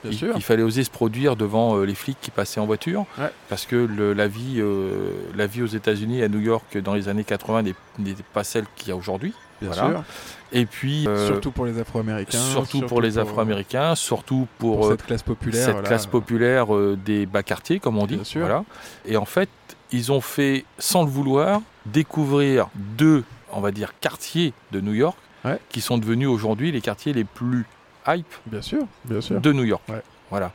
Bien Il, sûr. il fallait oser se produire devant euh, les flics qui passaient en voiture, Ouais. parce que le- la, vie, euh, la vie aux États-Unis, à New York, dans les années 80, n'est- n'était pas celle qu'il y a aujourd'hui. Bien voilà. sûr. Et puis, euh, surtout pour les Afro-Américains. surtout pour les Afro-Américains, surtout pour, Pour euh, cette classe populaire. cette voilà. classe populaire euh, des bas quartiers, comme on dit. Bien sûr. Voilà. Et en fait, ils ont fait, sans le vouloir, découvrir deux, on va dire, quartiers de New York, Ouais. qui sont devenus aujourd'hui les quartiers les plus hype Bien sûr, bien sûr. de New York. Ouais. Voilà.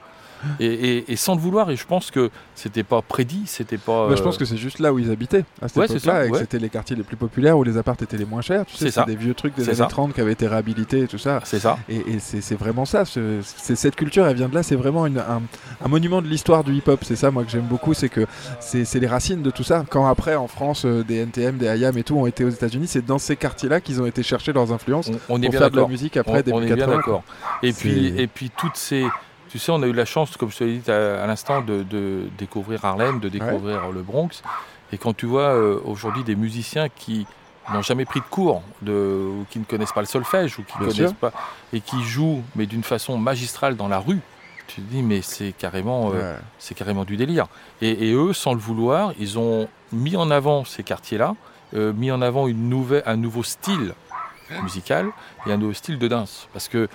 Et, et- et sans le vouloir, et je pense que c'était pas prédit, c'était pas. Bah, je pense que c'est juste là où ils habitaient à cette Ouais, époque-là, et que c'était les quartiers les plus populaires où les apparts étaient les moins chers. Tu sais, C'est des vieux trucs des années ça. 30 qui avaient été réhabilités et tout ça. c'est ça. Et, et c'est vraiment ça. ce- cette culture, elle vient de là. C'est vraiment une- un, un monument de l'histoire du hip-hop. C'est ça, moi, que j'aime beaucoup. C'est que c'est les racines de tout ça. Quand après, en France, euh, des NTM, des IAM et tout ont été aux États-Unis, c'est dans ces quartiers-là qu'ils ont été chercher leurs influences On, on est pour bien faire de la musique après on, début on est bien 80. d'accord. Et puis, et puis toutes ces. Tu sais, on a eu la chance, comme je te l'ai dit à, à l'instant, de, de découvrir Harlem, de découvrir le Bronx. Et quand tu vois euh, aujourd'hui des musiciens qui n'ont jamais pris de cours, de, ou qui ne connaissent pas le solfège, ou qui Bien connaissent sûr. pas, et qui jouent, mais d'une façon magistrale dans la rue, tu te dis, mais c'est carrément, euh, c'est carrément du délire. Et, et eux, sans le vouloir, ils ont mis en avant ces quartiers-là, euh, mis en avant une nouvelle, un nouveau style musical et un nouveau style de danse. Parce que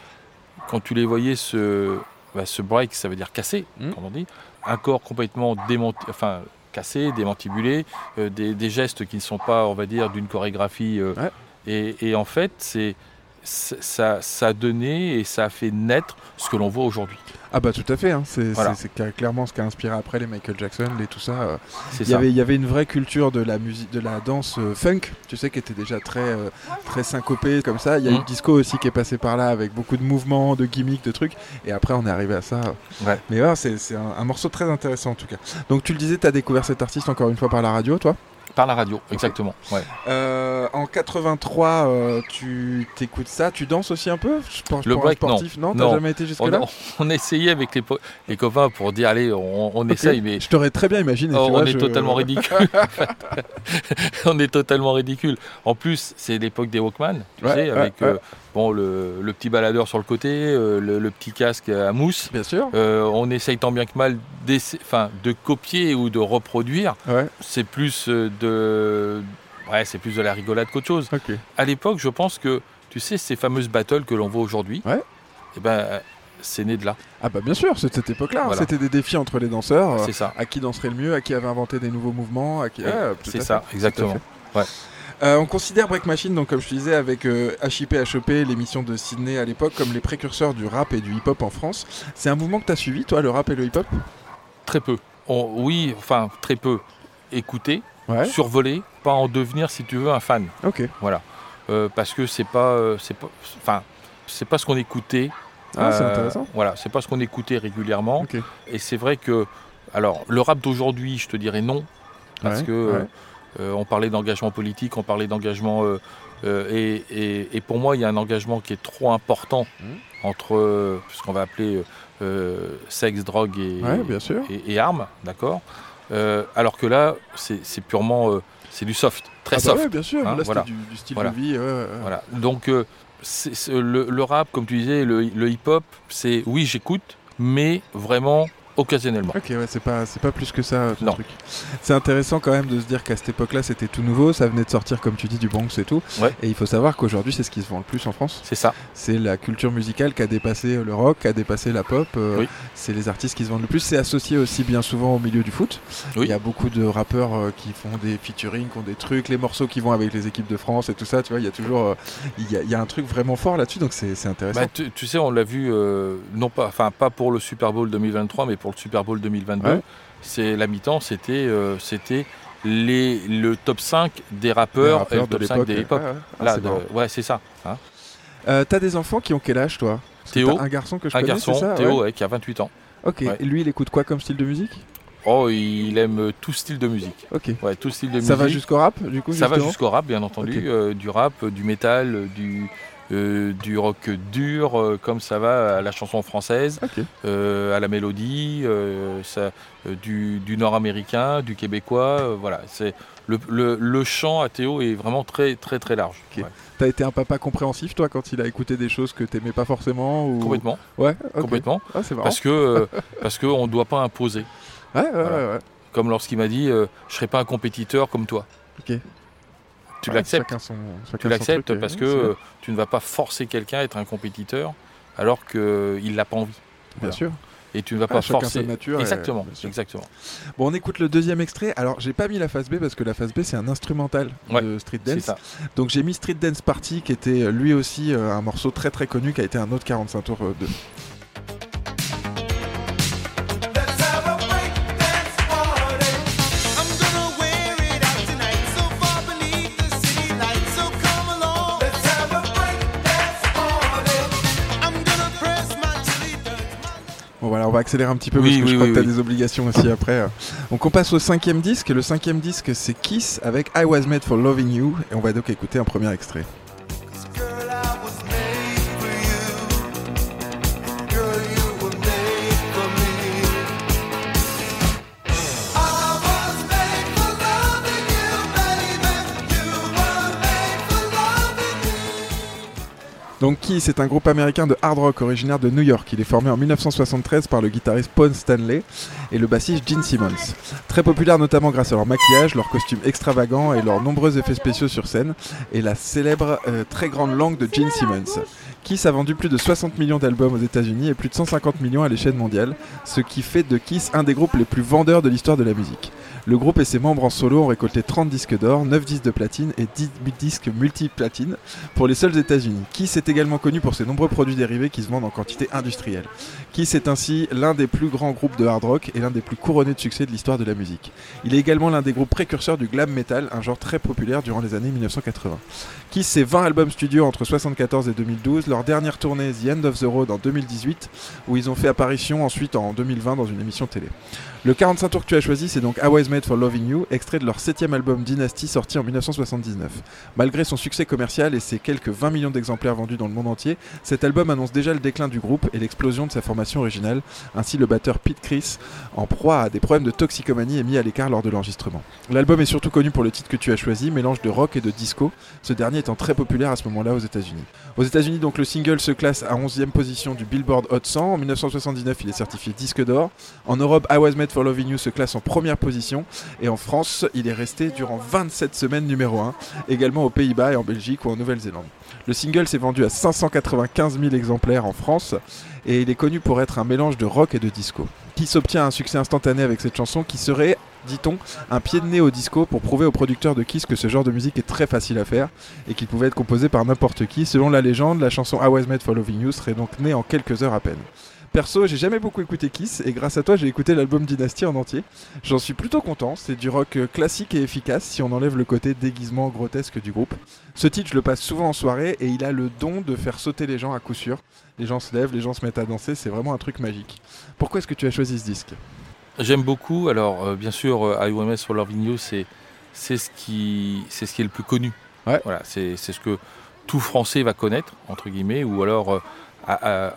quand tu les voyais se, bah, se break, ça veut dire casser, Mm. comme on dit, un corps complètement démonté, enfin cassé, démantibulé, euh, des, des gestes qui ne sont pas, on va dire, d'une chorégraphie. euh, Ouais. et, et en fait, c'est- ça, ça a donné et ça a fait naître ce que l'on voit aujourd'hui. Ah bah tout à fait, hein. c'est Voilà. c'est- c'est cla- clairement ce qui a inspiré après les Michael Jackson, les tout ça. euh. Il y avait, il y avait une vraie culture de la musique, de la danse euh, funk, tu sais, qui était déjà très, euh, très syncopée comme ça. Il y a eu Mhm. le disco aussi qui est passé par là avec beaucoup de mouvements, de gimmicks, de trucs. Et après, on est arrivé à ça. Ouais. Mais ouais, c'est c'est un, un morceau très intéressant en tout cas. Donc tu le disais, tu as découvert cet artiste encore une fois par la radio, toi? Par la radio, exactement. Ouais. Euh, En 83, euh, tu t'écoutes ça, tu danses aussi un peu? Je pense Le break, sportif, non, T'as Non. jamais été On, jusque-là on essayait avec les, po- les copains pour dire allez, on, on essaye, mais Je t'aurais très bien imaginé. Oh, on est je- totalement ridicule. on est totalement ridicule. En plus, c'est l'époque des Walkman, tu Ouais, sais, avec ouais. euh, bon, le, le petit baladeur sur le côté, euh, le, le petit casque à mousse. Bien sûr. Euh, on essaye tant bien que mal de copier ou de reproduire. Ouais, C'est plus euh, de, ouais, c'est plus de la rigolade qu'autre chose. ok. À l'époque, je pense que, tu sais, ces fameuses battles que l'on voit aujourd'hui, Ouais. eh ben, c'est né de là. Ah bah bien sûr, c'est de cette époque-là. Voilà. C'était des défis entre les danseurs. C'est ça. à qui danserait le mieux, à qui avait inventé des nouveaux mouvements, à qui... Ouais, Ouais, c'est ça, fait, exactement. fait. Euh, on considère Break Machine, donc comme je te disais, avec euh, HIP, HEP, l'émission de Sydney à l'époque, comme les précurseurs du rap et du hip-hop en France. C'est un mouvement que tu as suivi, toi, le rap et le hip-hop? Très peu. On- oui, enfin, très peu. Écouter, Ouais. survoler, pas en devenir, si tu veux, un fan. Ok. Euh, parce que c'est pas, euh, c'est pas, enfin, c'est pas ce qu'on écoutait. Ah, c'est intéressant. Voilà, c'est pas ce qu'on écoutait régulièrement. Ok. Et c'est vrai que, alors, le rap d'aujourd'hui, je te dirais non, parce Ouais, que ouais. Euh, on parlait d'engagement politique, on parlait d'engagement, euh, euh, et, et- et pour moi, il y a un engagement qui est trop important Mhm. entre ce qu'on va appeler sexe, drogue et, Ouais, bien sûr. et, et armes, d'accord? Alors que là, c'est purement, c'est du soft, très Ah bah soft. ouais, bien sûr. hein, Là, voilà. du, du style Voilà. de vie. ouais, ouais, ouais. Voilà. Donc euh, le, le rap, comme tu disais, le, le hip-hop, c'est oui, j'écoute, mais vraiment occasionnellement. Ok, ouais, c'est pas, c'est pas plus que ça, Non. truc. C'est intéressant quand même de se dire qu'à cette époque-là, c'était tout nouveau, ça venait de sortir, comme tu dis, du Bronx et tout. Ouais. Et il faut savoir qu'aujourd'hui, c'est ce qui se vend le plus en France. C'est ça. C'est la culture musicale qui a dépassé le rock, qui a dépassé la pop. euh, Oui. C'est les artistes qui se vendent le plus. C'est associé aussi bien souvent au milieu du foot. Oui. Il y a beaucoup de rappeurs euh, qui font des featuring, qui ont des trucs, les morceaux qui vont avec les équipes de France et tout ça. Tu vois, il y a toujours, euh, il y, a, il y a un truc vraiment fort là-dessus, donc c'est c'est intéressant. Bah, tu, tu sais, on l'a vu, non pas, enfin pas pour le Super Bowl 2023, mais pour le Super Bowl 2022. Ouais. C'est la mi-temps, c'était, euh, c'était les, le top 5 des rappeurs, et le rappeurs de top 5 l'époque. des euh, hip-hop. Ah, ouais, c'est ça. hein. Euh, T'as des enfants qui ont quel âge, toi? Théo. Un garçon que je Un connais, garçon, c'est ça? Théo, Ouais. qui a 28 ans. Ok. Et lui, il écoute quoi comme style de musique? Oh, il aime tout style de musique. Ok. Ouais, tout style de Ça va musique. jusqu'au rap, du coup Ça va jusqu'au rap, bien entendu. Euh, du rap, euh, du métal, euh, du, euh, du rock dur, euh, comme ça va à la chanson française, euh, à la mélodie, ça, du, du nord-américain, du québécois. voilà, c'est le, le, le chant à Théo est vraiment très très très large. Ouais, T'as été un papa compréhensif, toi, quand il a écouté des choses que t'aimais pas forcément ou... Complètement, Ouais, complètement. Ah, c'est. Parce que parce que on ne doit pas imposer. Ouais, ouais, Voilà. ouais, ouais. Comme lorsqu'il m'a dit, je serai pas un compétiteur comme toi. Ok. Tu Ouais, l'acceptes. Tu l'acceptes parce que tu ne vas pas forcer quelqu'un à être un compétiteur alors qu'il n'a pas envie. Bien voilà. sûr. Et tu ne vas Ah, pas chacun forcer. sa nature. et- Exactement, sûr. exactement. Bon, on écoute le deuxième extrait. Alors, j'ai pas mis la phase B parce que la phase B, c'est un instrumental Ouais, de Street Dance. ça. Donc, j'ai mis Street Dance Party, qui était euh, lui aussi euh, un morceau très très connu, qui a été un autre 45 tours euh, de. On va accélérer un petit peu Oui, parce que oui, je crois oui, que t'as oui. des obligations aussi après. Donc, on passe au cinquième disque. Le cinquième disque, c'est Kiss avec I Was Made for Loving You. Et on va donc écouter un premier extrait. Donc Kiss est un groupe américain de hard rock originaire de New York. Il est formé en 1973 par le guitariste Paul Stanley et le bassiste Gene Simmons. Très populaire notamment grâce à leur maquillage, leurs costumes extravagants et leurs nombreux effets spéciaux sur scène et la célèbre euh, très grande langue de Gene Simmons. Kiss a vendu plus de 60 millions d'albums aux États-Unis et plus de 150 millions à l'échelle mondiale, ce qui fait de Kiss un des groupes les plus vendeurs de l'histoire de la musique. Le groupe et ses membres en solo ont récolté 30 disques d'or, 9 disques de platine et 10 disques multiplatine pour les seuls États-Unis. Kiss est également connu pour ses nombreux produits dérivés qui se vendent en quantité industrielle. Kiss est ainsi l'un des plus grands groupes de hard rock et l'un des plus couronnés de succès de l'histoire de la musique. Il est également l'un des groupes précurseurs du glam metal, un genre très populaire durant les années 1980. Kiss c'est 20 albums studio entre 1974 et 2012, leur dernière tournée The End of the Road en 2018, où ils ont fait apparition ensuite en 2020 dans une émission télé. Le 45 tours que tu as choisi, c'est donc I Was Made for Loving You, extrait de leur septième album Dynasty sorti en 1979. Malgré son succès commercial et ses quelques 20 millions d'exemplaires vendus dans le monde entier, cet album annonce déjà le déclin du groupe et l'explosion de sa formation originale. Ainsi, le batteur Pete Chris, en proie à des problèmes de toxicomanie, est mis à l'écart lors de l'enregistrement. L'album est surtout connu pour le titre que tu as choisi, mélange de rock et de disco, ce dernier étant très populaire à ce moment-là aux États-Unis. Aux États-Unis, donc, le single se classe à 11e position du Billboard Hot 100. En 1979, il est certifié disque d'or. En Europe, I Was Made for Loving You se classe en première position. Et en France, il est resté durant 27 semaines numéro 1, également aux Pays-Bas et en Belgique ou en Nouvelle-Zélande. Le single s'est vendu à 595 000 exemplaires en France et il est connu pour être un mélange de rock et de disco. Qui s'obtient un succès instantané avec cette chanson qui serait, dit-on, un pied de nez au disco pour prouver aux producteurs de Kiss que ce genre de musique est très facile à faire et qu'il pouvait être composé par n'importe qui. Selon la légende, la chanson I Was Made for Loving You serait donc née en quelques heures à peine. Perso, j'ai jamais beaucoup écouté Kiss et grâce à toi, j'ai écouté l'album Dynasty en entier. J'en suis plutôt content, c'est du rock euh, classique et efficace si on enlève le côté déguisement grotesque du groupe. Ce titre, je le passe souvent en soirée et il a le don de faire sauter les gens à coup sûr. Les gens se lèvent, les gens se mettent à danser, c'est vraiment un truc magique. Pourquoi est-ce que tu as choisi ce disque? J'aime beaucoup. Alors, euh, bien sûr, euh, I Was Made for Loving You, c'est ce qui ce qui est le plus connu. Ouais. Voilà, c'est ce que tout Français va connaître entre guillemets, ou alors euh,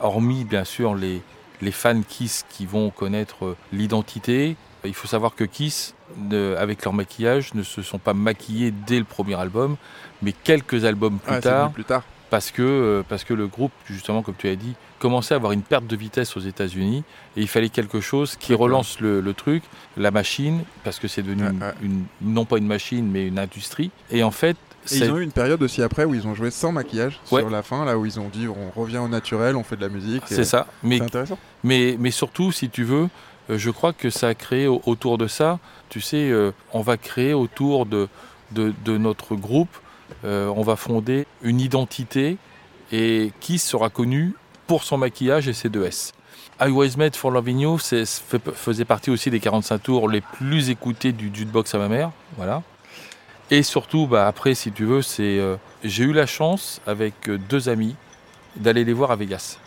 hormis bien sûr les les fans Kiss qui vont connaître euh, l'identité. Il faut savoir que Kiss, ne- avec leur maquillage, ne se sont pas maquillés dès le premier album, mais quelques albums plus Ouais, c'est tard venu plus tard. parce que, euh, parce que le groupe, justement, comme tu as dit, commençait à avoir une perte de vitesse aux États-Unis et il fallait quelque chose qui relance le, le truc, la machine, parce que c'est devenu Ouais, une- ouais. une- non pas une machine, mais une industrie. Et en fait, Et ils ont eu une période aussi après où ils ont joué sans maquillage Ouais. sur la fin, là où ils ont dit on revient au naturel, on fait de la musique. c'est ça. Mais, intéressant. mais, mais surtout, si tu veux, euh, je crois que ça a créé au- autour de ça, tu sais, euh, on va créer autour de, de, de notre groupe, euh, on va fonder une identité et qui sera connu pour son maquillage et ses deux S. I Was Made for Loving You faisait partie aussi des 45 tours les plus écoutés du jukebox à ma mère. Voilà. Et surtout, bah, après, si tu veux, c'est euh, j'ai eu la chance avec euh, deux amis d'aller les voir à Vegas.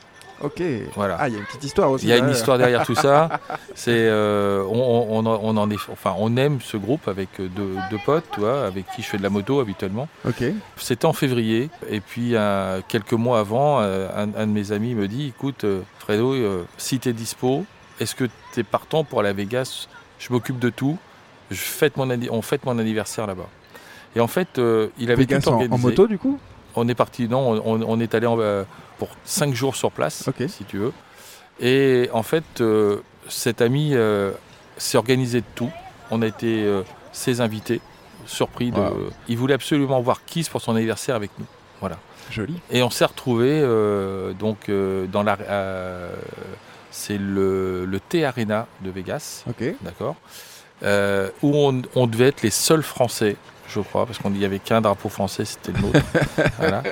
Ok. Voilà. Ah, il y a une petite histoire aussi. Il y a une histoire derrière tout ça. C'est, euh, on, on- on- on en est, enfin, on aime ce groupe avec deux, deux potes, tu vois, avec qui je fais de la moto habituellement. Ok. C'était en février, et puis euh, quelques mois avant, euh, un, un de mes amis me dit, écoute, Fredo, si t'es dispo, est-ce que t'es partant pour aller à Vegas? Je m'occupe de tout. Je fête mon on fête mon anniversaire là-bas. Et en fait, euh, il avait Vegas tout en, organisé. en moto du coup? On est parti, non, on, on est allé en, pour cinq jours sur place, si tu veux. Et en fait, euh, cet ami euh, s'est organisé de tout. On a été euh, ses invités, surpris. De, Wow. il voulait absolument voir Kiss pour son anniversaire avec nous. Voilà. Joli. Et on s'est retrouvés donc dans la, c'est le, le T Arena de Vegas, Ok. d'accord, où on, on devait être les seuls Français, je crois, parce qu'on n'y avait qu'un drapeau français, c'était le nôtre. Voilà.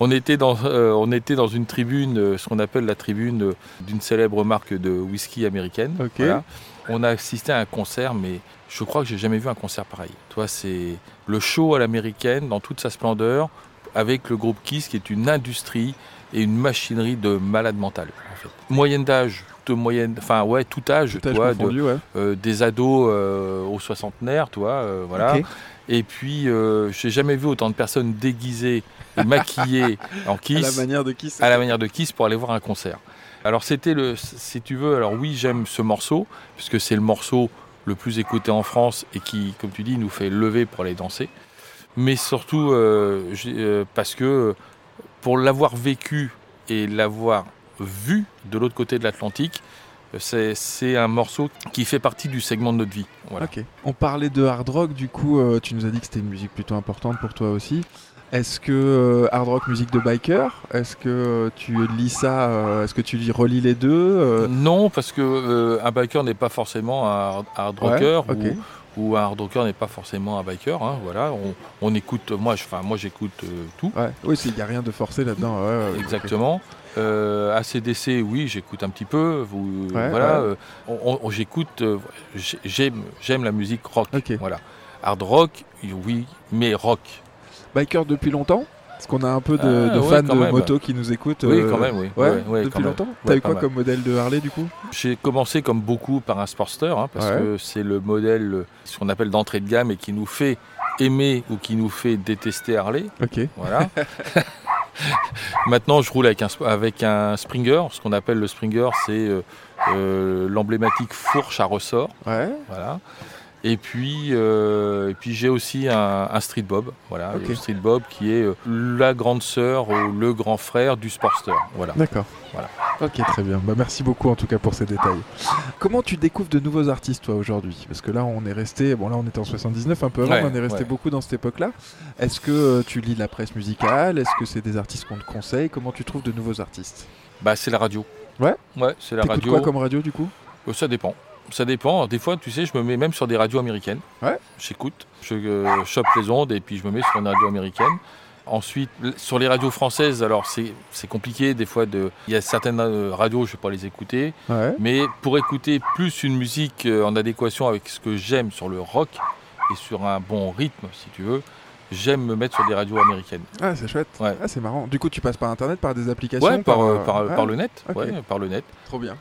On était dans, euh, on était dans une tribune, euh, ce qu'on appelle la tribune euh, d'une célèbre marque de whisky américaine. Voilà. On a assisté à un concert, mais je crois que j'ai jamais vu un concert pareil. Toi, c'est le show à l'américaine dans toute sa splendeur, avec le groupe Kiss, qui est une industrie et une machinerie de malade mental. En fait. Moyenne d'âge, moyenne, enfin ouais, tout âge, Tout âge toi, de- confondu, ouais. euh, des ados euh, aux soixantenaires, toi, euh, voilà. Ok. Et puis, euh, j'ai jamais vu autant de personnes déguisées et maquillées en À Kiss la manière de Kiss. à la manière de Kiss pour aller voir un concert. Alors c'était le, si tu veux, alors oui j'aime ce morceau puisque c'est le morceau le plus écouté en France et qui, comme tu dis, nous fait lever pour aller danser. Mais surtout euh, euh, parce que pour l'avoir vécu et l'avoir vu de l'autre côté de l'Atlantique, euh, c'est un morceau qui fait partie du segment de notre vie. Voilà. On parlait de hard rock, du coup, euh, tu nous as dit que c'était une musique plutôt importante pour toi aussi. Est-ce que euh, hard rock musique de biker? Est-ce que euh, tu lis ça Est-ce que tu lis, relis les deux Non, parce que un biker n'est pas forcément un hard- Ouais, rocker ou, ou un hard rocker n'est pas forcément un biker. hein, voilà, on, on écoute, moi, je- moi j'écoute tout. Ouais. Oui, il n'y a rien de forcé là-dedans. ouais, Exactement. Euh, ACDC, oui, j'écoute un petit peu. Vous, Ouais, voilà, ouais. euh, on- on- j'écoute. euh, j'ai- j'aime, j'aime la musique rock. Voilà. Hard rock, oui, mais rock. Biker depuis longtemps? Parce qu'on a un peu de, Ah, de fans de même. moto qui nous écoutent. Oui, euh, quand même, oui. Ouais, Ouais, ouais, depuis longtemps T'as eu quoi comme modèle de Harley du coup? J'ai commencé comme beaucoup par un Sportster, hein, parce que c'est le modèle, ce qu'on appelle d'entrée de gamme et qui nous fait aimer ou qui nous fait détester Harley. Ok. Voilà. Maintenant, je roule avec un, sp- avec un Springer. Ce qu'on appelle le Springer, c'est euh, euh, l'emblématique fourche à ressort. Ouais. Voilà. Et puis, euh, et puis j'ai aussi un, un Street Bob. Voilà, le Street Bob qui est euh, la grande sœur ou le grand frère du Sportster. Voilà. D'accord. Voilà. Ok, très bien. Bah, merci beaucoup en tout cas pour ces détails. Comment tu découvres de nouveaux artistes toi aujourd'hui? Parce que là on est resté, bon là on était en 79 un peu avant, Ouais, on est resté ouais. beaucoup dans cette époque-là. Est-ce que euh, tu lis la presse musicale? Est-ce que c'est des artistes qu'on te conseille? Comment tu trouves de nouveaux artistes? Bah, c'est la radio. Ouais? Ouais, c'est la radio. quoi comme radio du coup? Ça dépend. Ça dépend. Des fois, tu sais, je me mets même sur des radios américaines. Ouais. J'écoute, je euh, chope les ondes et puis je me mets sur une radio américaine. Ensuite, sur les radios françaises, alors c'est compliqué des fois. De... Il y a certaines euh, radios, je ne vais pas les écouter. Ouais. Mais pour écouter plus une musique euh, en adéquation avec ce que j'aime sur le rock et sur un bon rythme, si tu veux, j'aime me mettre sur des radios américaines. Ah c'est chouette. Ouais. Ah c'est marrant. Du coup tu passes par internet, par des applications Ouais, par, euh, par, ah, par le net. Ouais, par le net, Trop bien.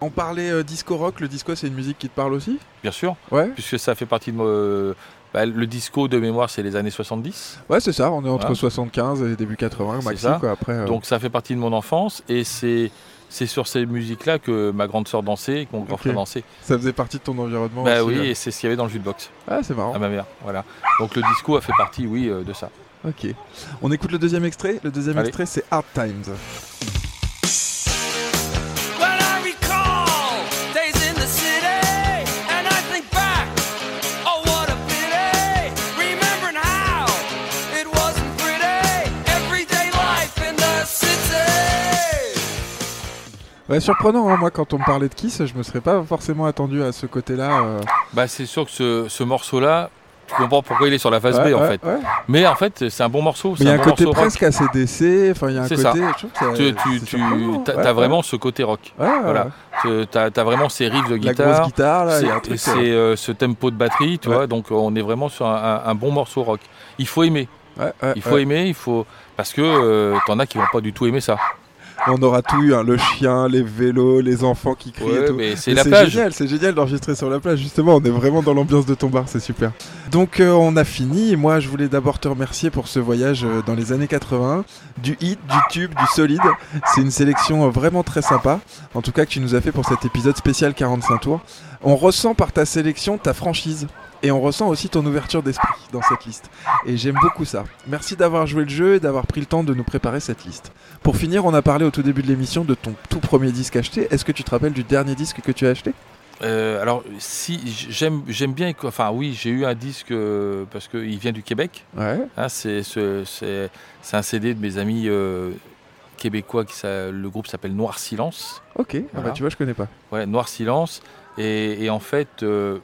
On parlait euh, disco rock. Le disco c'est une musique qui te parle aussi? Bien sûr, Ouais. puisque ça fait partie de mon- bah, le disco de mémoire, c'est les années 70. Ouais c'est ça. On est entre Voilà. 75 et début 80 C'est maxi ça. quoi. Après. euh, Donc ça fait partie de mon enfance et c'est c'est sur ces musiques-là que ma grande sœur dansait et que mon grand frère dansait. ça faisait partie de ton environnement. Bah aussi, oui, là. et c'est ce qu'il y avait dans le jukebox Ah c'est marrant. à ma mère. Voilà. Donc le disco a fait partie, oui, euh, de ça. Ok. On écoute le deuxième extrait. Le deuxième Allez. extrait, c'est Hard Times. Ouais, surprenant, hein, moi, quand on me parlait de Kiss, je me serais pas forcément attendu à ce côté-là. euh. Bah c'est sûr que ce, ce morceau-là, tu comprends pourquoi il est sur la phase Ouais, B en ouais, fait. ouais. Mais en fait, c'est un bon morceau. Mais c'est il y a un bon côté morceau rock. presque ACDC, enfin, il y a un C'est côté. ça. je trouve que ça- Tu, tu, c'est tu surprenant. Ouais, ouais. vraiment ce côté rock. Ouais, ouais, Voilà. ouais. Tu- t'as vraiment ces riffs de La guitare. grosse guitare, là, il y a un c'est, truc. c'est, euh, euh, ce tempo de batterie, tu Ouais. vois. Donc euh, on est vraiment sur un, un- un bon morceau rock. Il faut aimer. ouais, ouais, Il faut ouais. aimer. Il faut parce que euh, t'en as qui vont pas du tout aimer ça. On aura tout eu, hein, le chien, les vélos, les enfants qui crient et tout. mais c'est la plage. génial, c'est génial d'enregistrer sur la plage. Justement, on est vraiment dans l'ambiance de ton bar, c'est super. Donc euh, on a fini. Moi, je voulais d'abord te remercier pour ce voyage euh, dans les années 80, du hit, du tube, du solide. C'est une sélection euh, vraiment très sympa. En tout cas, que tu nous as fait pour cet épisode spécial 45 tours. On ressent par ta sélection ta franchise. Et on ressent aussi ton ouverture d'esprit dans cette liste. Et j'aime beaucoup ça. Merci d'avoir joué le jeu et d'avoir pris le temps de nous préparer cette liste. Pour finir, on a parlé au tout début de l'émission de ton tout premier disque acheté. Est-ce que tu te rappelles du dernier disque que tu as acheté? Euh, alors si j'aime, j'aime bien. Enfin oui, j'ai eu un disque euh, parce qu'il vient du Québec. Ouais. Hein, c'est, ce- c'est, c'est un CD de mes amis euh, québécois qui le groupe s'appelle Noir Silence. Ok. Ah bah tu vois, je connais pas. Ouais, Noir Silence. Et, et en fait, euh,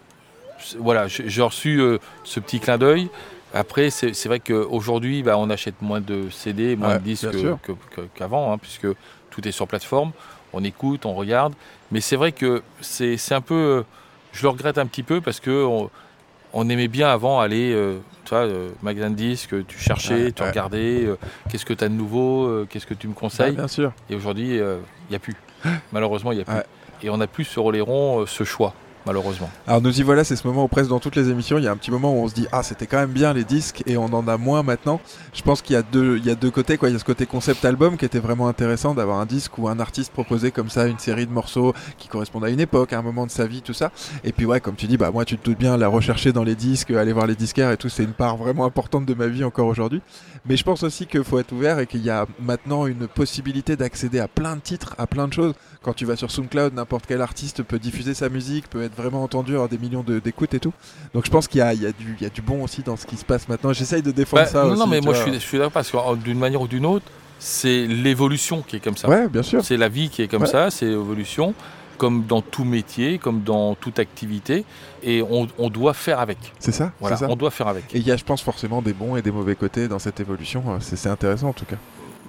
voilà, j'ai reçu euh, ce petit clin d'œil. Après, c'est vrai qu'aujourd'hui, bah, on achète moins de CD, moins Ouais, de disques qu'avant, hein, puisque tout est sur plateforme. On écoute, on regarde. Mais c'est vrai que c'est un peu. euh, Je le regrette un petit peu parce que on, on aimait bien avant aller, euh, tu vois, euh, magasin de disques, tu cherchais, Ouais, tu ouais. regardais, euh, qu'est-ce que tu as de nouveau, qu'est-ce que tu me conseilles. bien sûr. Et aujourd'hui, il n'y a plus. Malheureusement, il n'y a plus. Et on n'a plus sur Oléron euh, ce choix, malheureusement. Alors nous y voilà, c'est ce moment où presque dans toutes les émissions, il y a un petit moment où on se dit ah c'était quand même bien les disques et on en a moins maintenant. Je pense qu'il y a deux, il y a deux côtés quoi. Il y a ce côté concept album qui était vraiment intéressant d'avoir un disque où un artiste proposait comme ça une série de morceaux qui correspondent à une époque, à un moment de sa vie, tout ça. Et puis ouais, comme tu dis, bah moi tu te doutes bien, la rechercher dans les disques, aller voir les disquaires et tout, c'est une part vraiment importante de ma vie encore aujourd'hui. Mais je pense aussi qu'il faut être ouvert et qu'il y a maintenant une possibilité d'accéder à plein de titres, à plein de choses, quand tu vas sur SoundCloud, n'importe quel artiste peut diffuser sa musique, peut être vraiment entendu, avoir des millions de- d'écoutes et tout. Donc je pense qu'il y a, y, du- il y a du bon aussi dans ce qui se passe maintenant. J'essaye de défendre Bah, ça non, aussi. non, mais moi je suis, je suis d'accord parce que d'une manière ou d'une autre, c'est l'évolution qui est comme ça. Ouais, bien sûr. C'est la vie qui est comme Ouais. ça, c'est l'évolution, comme dans tout métier, comme dans toute activité, et on, on doit faire avec. C'est ça, Voilà, ça. on doit faire avec. Et il y a, je pense, forcément des bons et des mauvais côtés dans cette évolution. C'est intéressant en tout cas.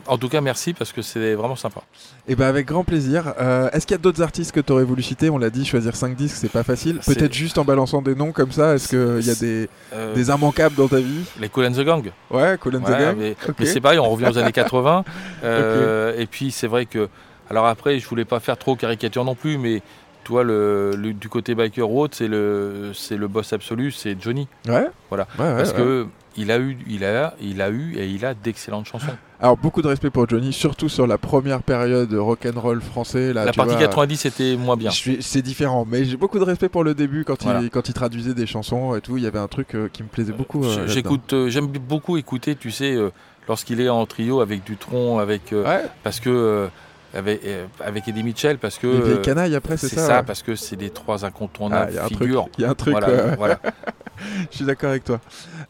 En tout cas, merci parce que c'est vraiment sympa. Et ben avec grand plaisir. Euh, Est-ce qu'il y a d'autres artistes que tu aurais voulu citer? On l'a dit, choisir 5 disques, c'est pas facile. Peut-être juste en balançant des noms comme ça. Est-ce qu'il y a des, Euh, des immanquables dans ta vie? Les Cool and the Gang. Ouais, Colin the Ouais, Gang. mais, c'est pareil, on revient aux années 80. euh, Et puis c'est vrai que. Alors après, je voulais pas faire trop caricature non plus, mais toi, le, le- du côté biker ou autre, c'est le, c'est le boss absolu, c'est Johnny. Ouais. Voilà. Ouais, ouais, Parce que il a eu, il a, il a eu et il a d'excellentes chansons. Alors beaucoup de respect pour Johnny, surtout sur la première période rock'n'roll français. Là, La tu partie vois, 90 c'était moins bien. C'est différent, mais j'ai beaucoup de respect pour le début quand, Voilà. il, quand il traduisait des chansons et tout. Il y avait un truc euh, qui me plaisait beaucoup. euh, là-dedans. J'écoute, euh, j'aime beaucoup écouter, tu sais, euh, lorsqu'il est en trio avec Dutron, avec euh, Ouais, parce que euh, avec, euh, avec Eddie Mitchell, parce que les vieilles euh, canailles après, c'est c'est ça. ça, ouais. parce que c'est des trois Ah, incontournables Il y a un truc, figures. il y a un truc. Voilà, ouais, voilà. Je suis d'accord avec toi.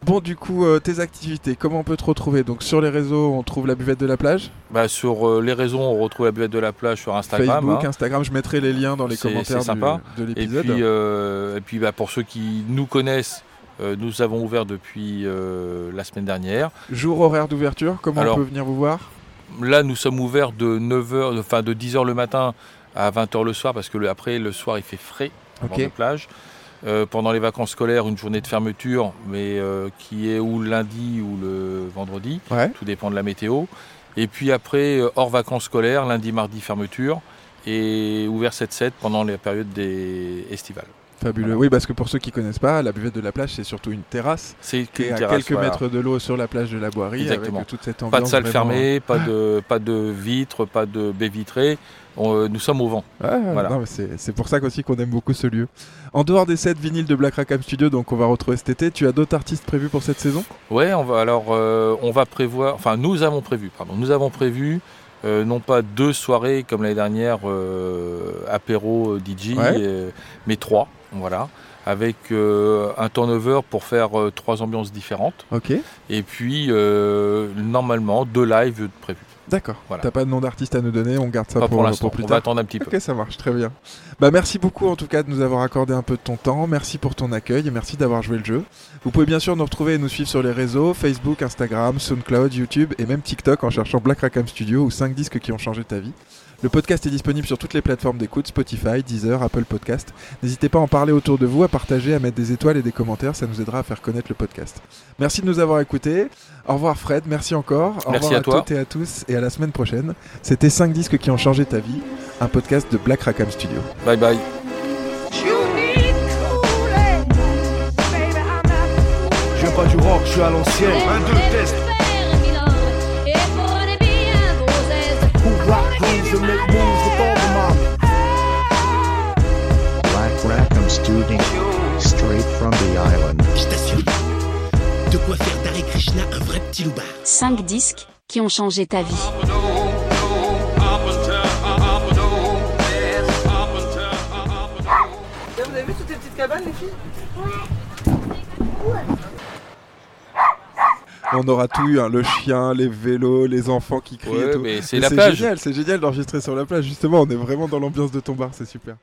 Bon, du coup, euh, tes activités, comment on peut te retrouver? Donc sur les réseaux, on trouve la buvette de la plage, Bah, sur euh, les réseaux, on retrouve la buvette de la plage sur Instagram. Facebook, hein. Instagram. Je mettrai les liens dans les commentaires sympa. du- de Et l'épisode. puis, euh, et puis bah, pour ceux qui nous connaissent, euh, nous avons ouvert depuis euh, la semaine dernière. Jour horaire d'ouverture, comment Alors, on peut venir vous voir? Là, nous sommes ouverts de 9h, enfin de 10h le matin à 20h le soir, parce que le- après, le soir, il fait frais avant de plage. Euh, pendant les vacances scolaires, une journée de fermeture, mais euh, qui est ou le lundi ou le vendredi, Ouais. tout dépend de la météo. Et puis après, euh, hors vacances scolaires, lundi, mardi, fermeture, et ouvert 7-7 pendant la période des estivales. Fabuleux. Oui, parce que pour ceux qui connaissent pas, la buvette de la plage, c'est surtout une terrasse C'est qui est une à terrasse, quelques voilà. mètres de l'eau sur la plage de la Boirie, Exactement. avec toute cette ambiance. Pas de salle vraiment- fermée, pas de, pas de vitres, pas de baies vitrées. On, euh, nous sommes au vent. Voilà. c'est pour ça aussi qu'on aime beaucoup ce lieu. En dehors des 7 vinyles de Black Rackham Studio, donc on va retrouver cet été, tu as d'autres artistes prévus pour cette saison? Ouais, on va alors euh, on va prévoir, enfin nous avons prévu, pardon, nous avons prévu euh, non pas deux soirées comme l'année dernière apéro DJ, Ouais. mais trois, voilà, avec euh, un turnover pour faire euh, trois ambiances différentes, Ok. et puis euh, normalement deux lives prévus. D'accord. Voilà. T'as pas de nom d'artiste à nous donner, on garde ça Pas pour, pour plus on tard. va attendre un petit peu. Ok, ça marche très bien. Bah merci beaucoup en tout cas de nous avoir accordé un peu de ton temps. Merci pour ton accueil et merci d'avoir joué le jeu. Vous pouvez bien sûr nous retrouver et nous suivre sur les réseaux Facebook, Instagram, SoundCloud, YouTube et même TikTok en cherchant Black Rackham Studio ou 5 disques qui ont changé ta vie. Le podcast est disponible sur toutes les plateformes d'écoute, Spotify, Deezer, Apple Podcast. N'hésitez pas à en parler autour de vous, à partager, à mettre des étoiles et des commentaires, ça nous aidera à faire connaître le podcast. Merci de nous avoir écoutés. Au revoir Fred, merci encore. Au Merci revoir à toi. toutes et à tous et à la semaine prochaine. C'était 5 disques qui ont changé ta vie, un podcast de Black Rackham Studio. Bye bye. Je pas du rock, je suis à l'ancienne. Studio. Straight from the island. Je t'assure, de quoi faire d'Hare Krishna un vrai petit loupard. 5 disques qui ont changé ta vie. Vous avez vu toutes les petites cabanes, les filles? On aura tout eu, hein, le chien, les vélos, les enfants qui crient Ouais, et tout. mais c'est Mais la plage. génial, c'est génial d'enregistrer sur la plage. Justement, on est vraiment dans l'ambiance de ton bar, c'est super.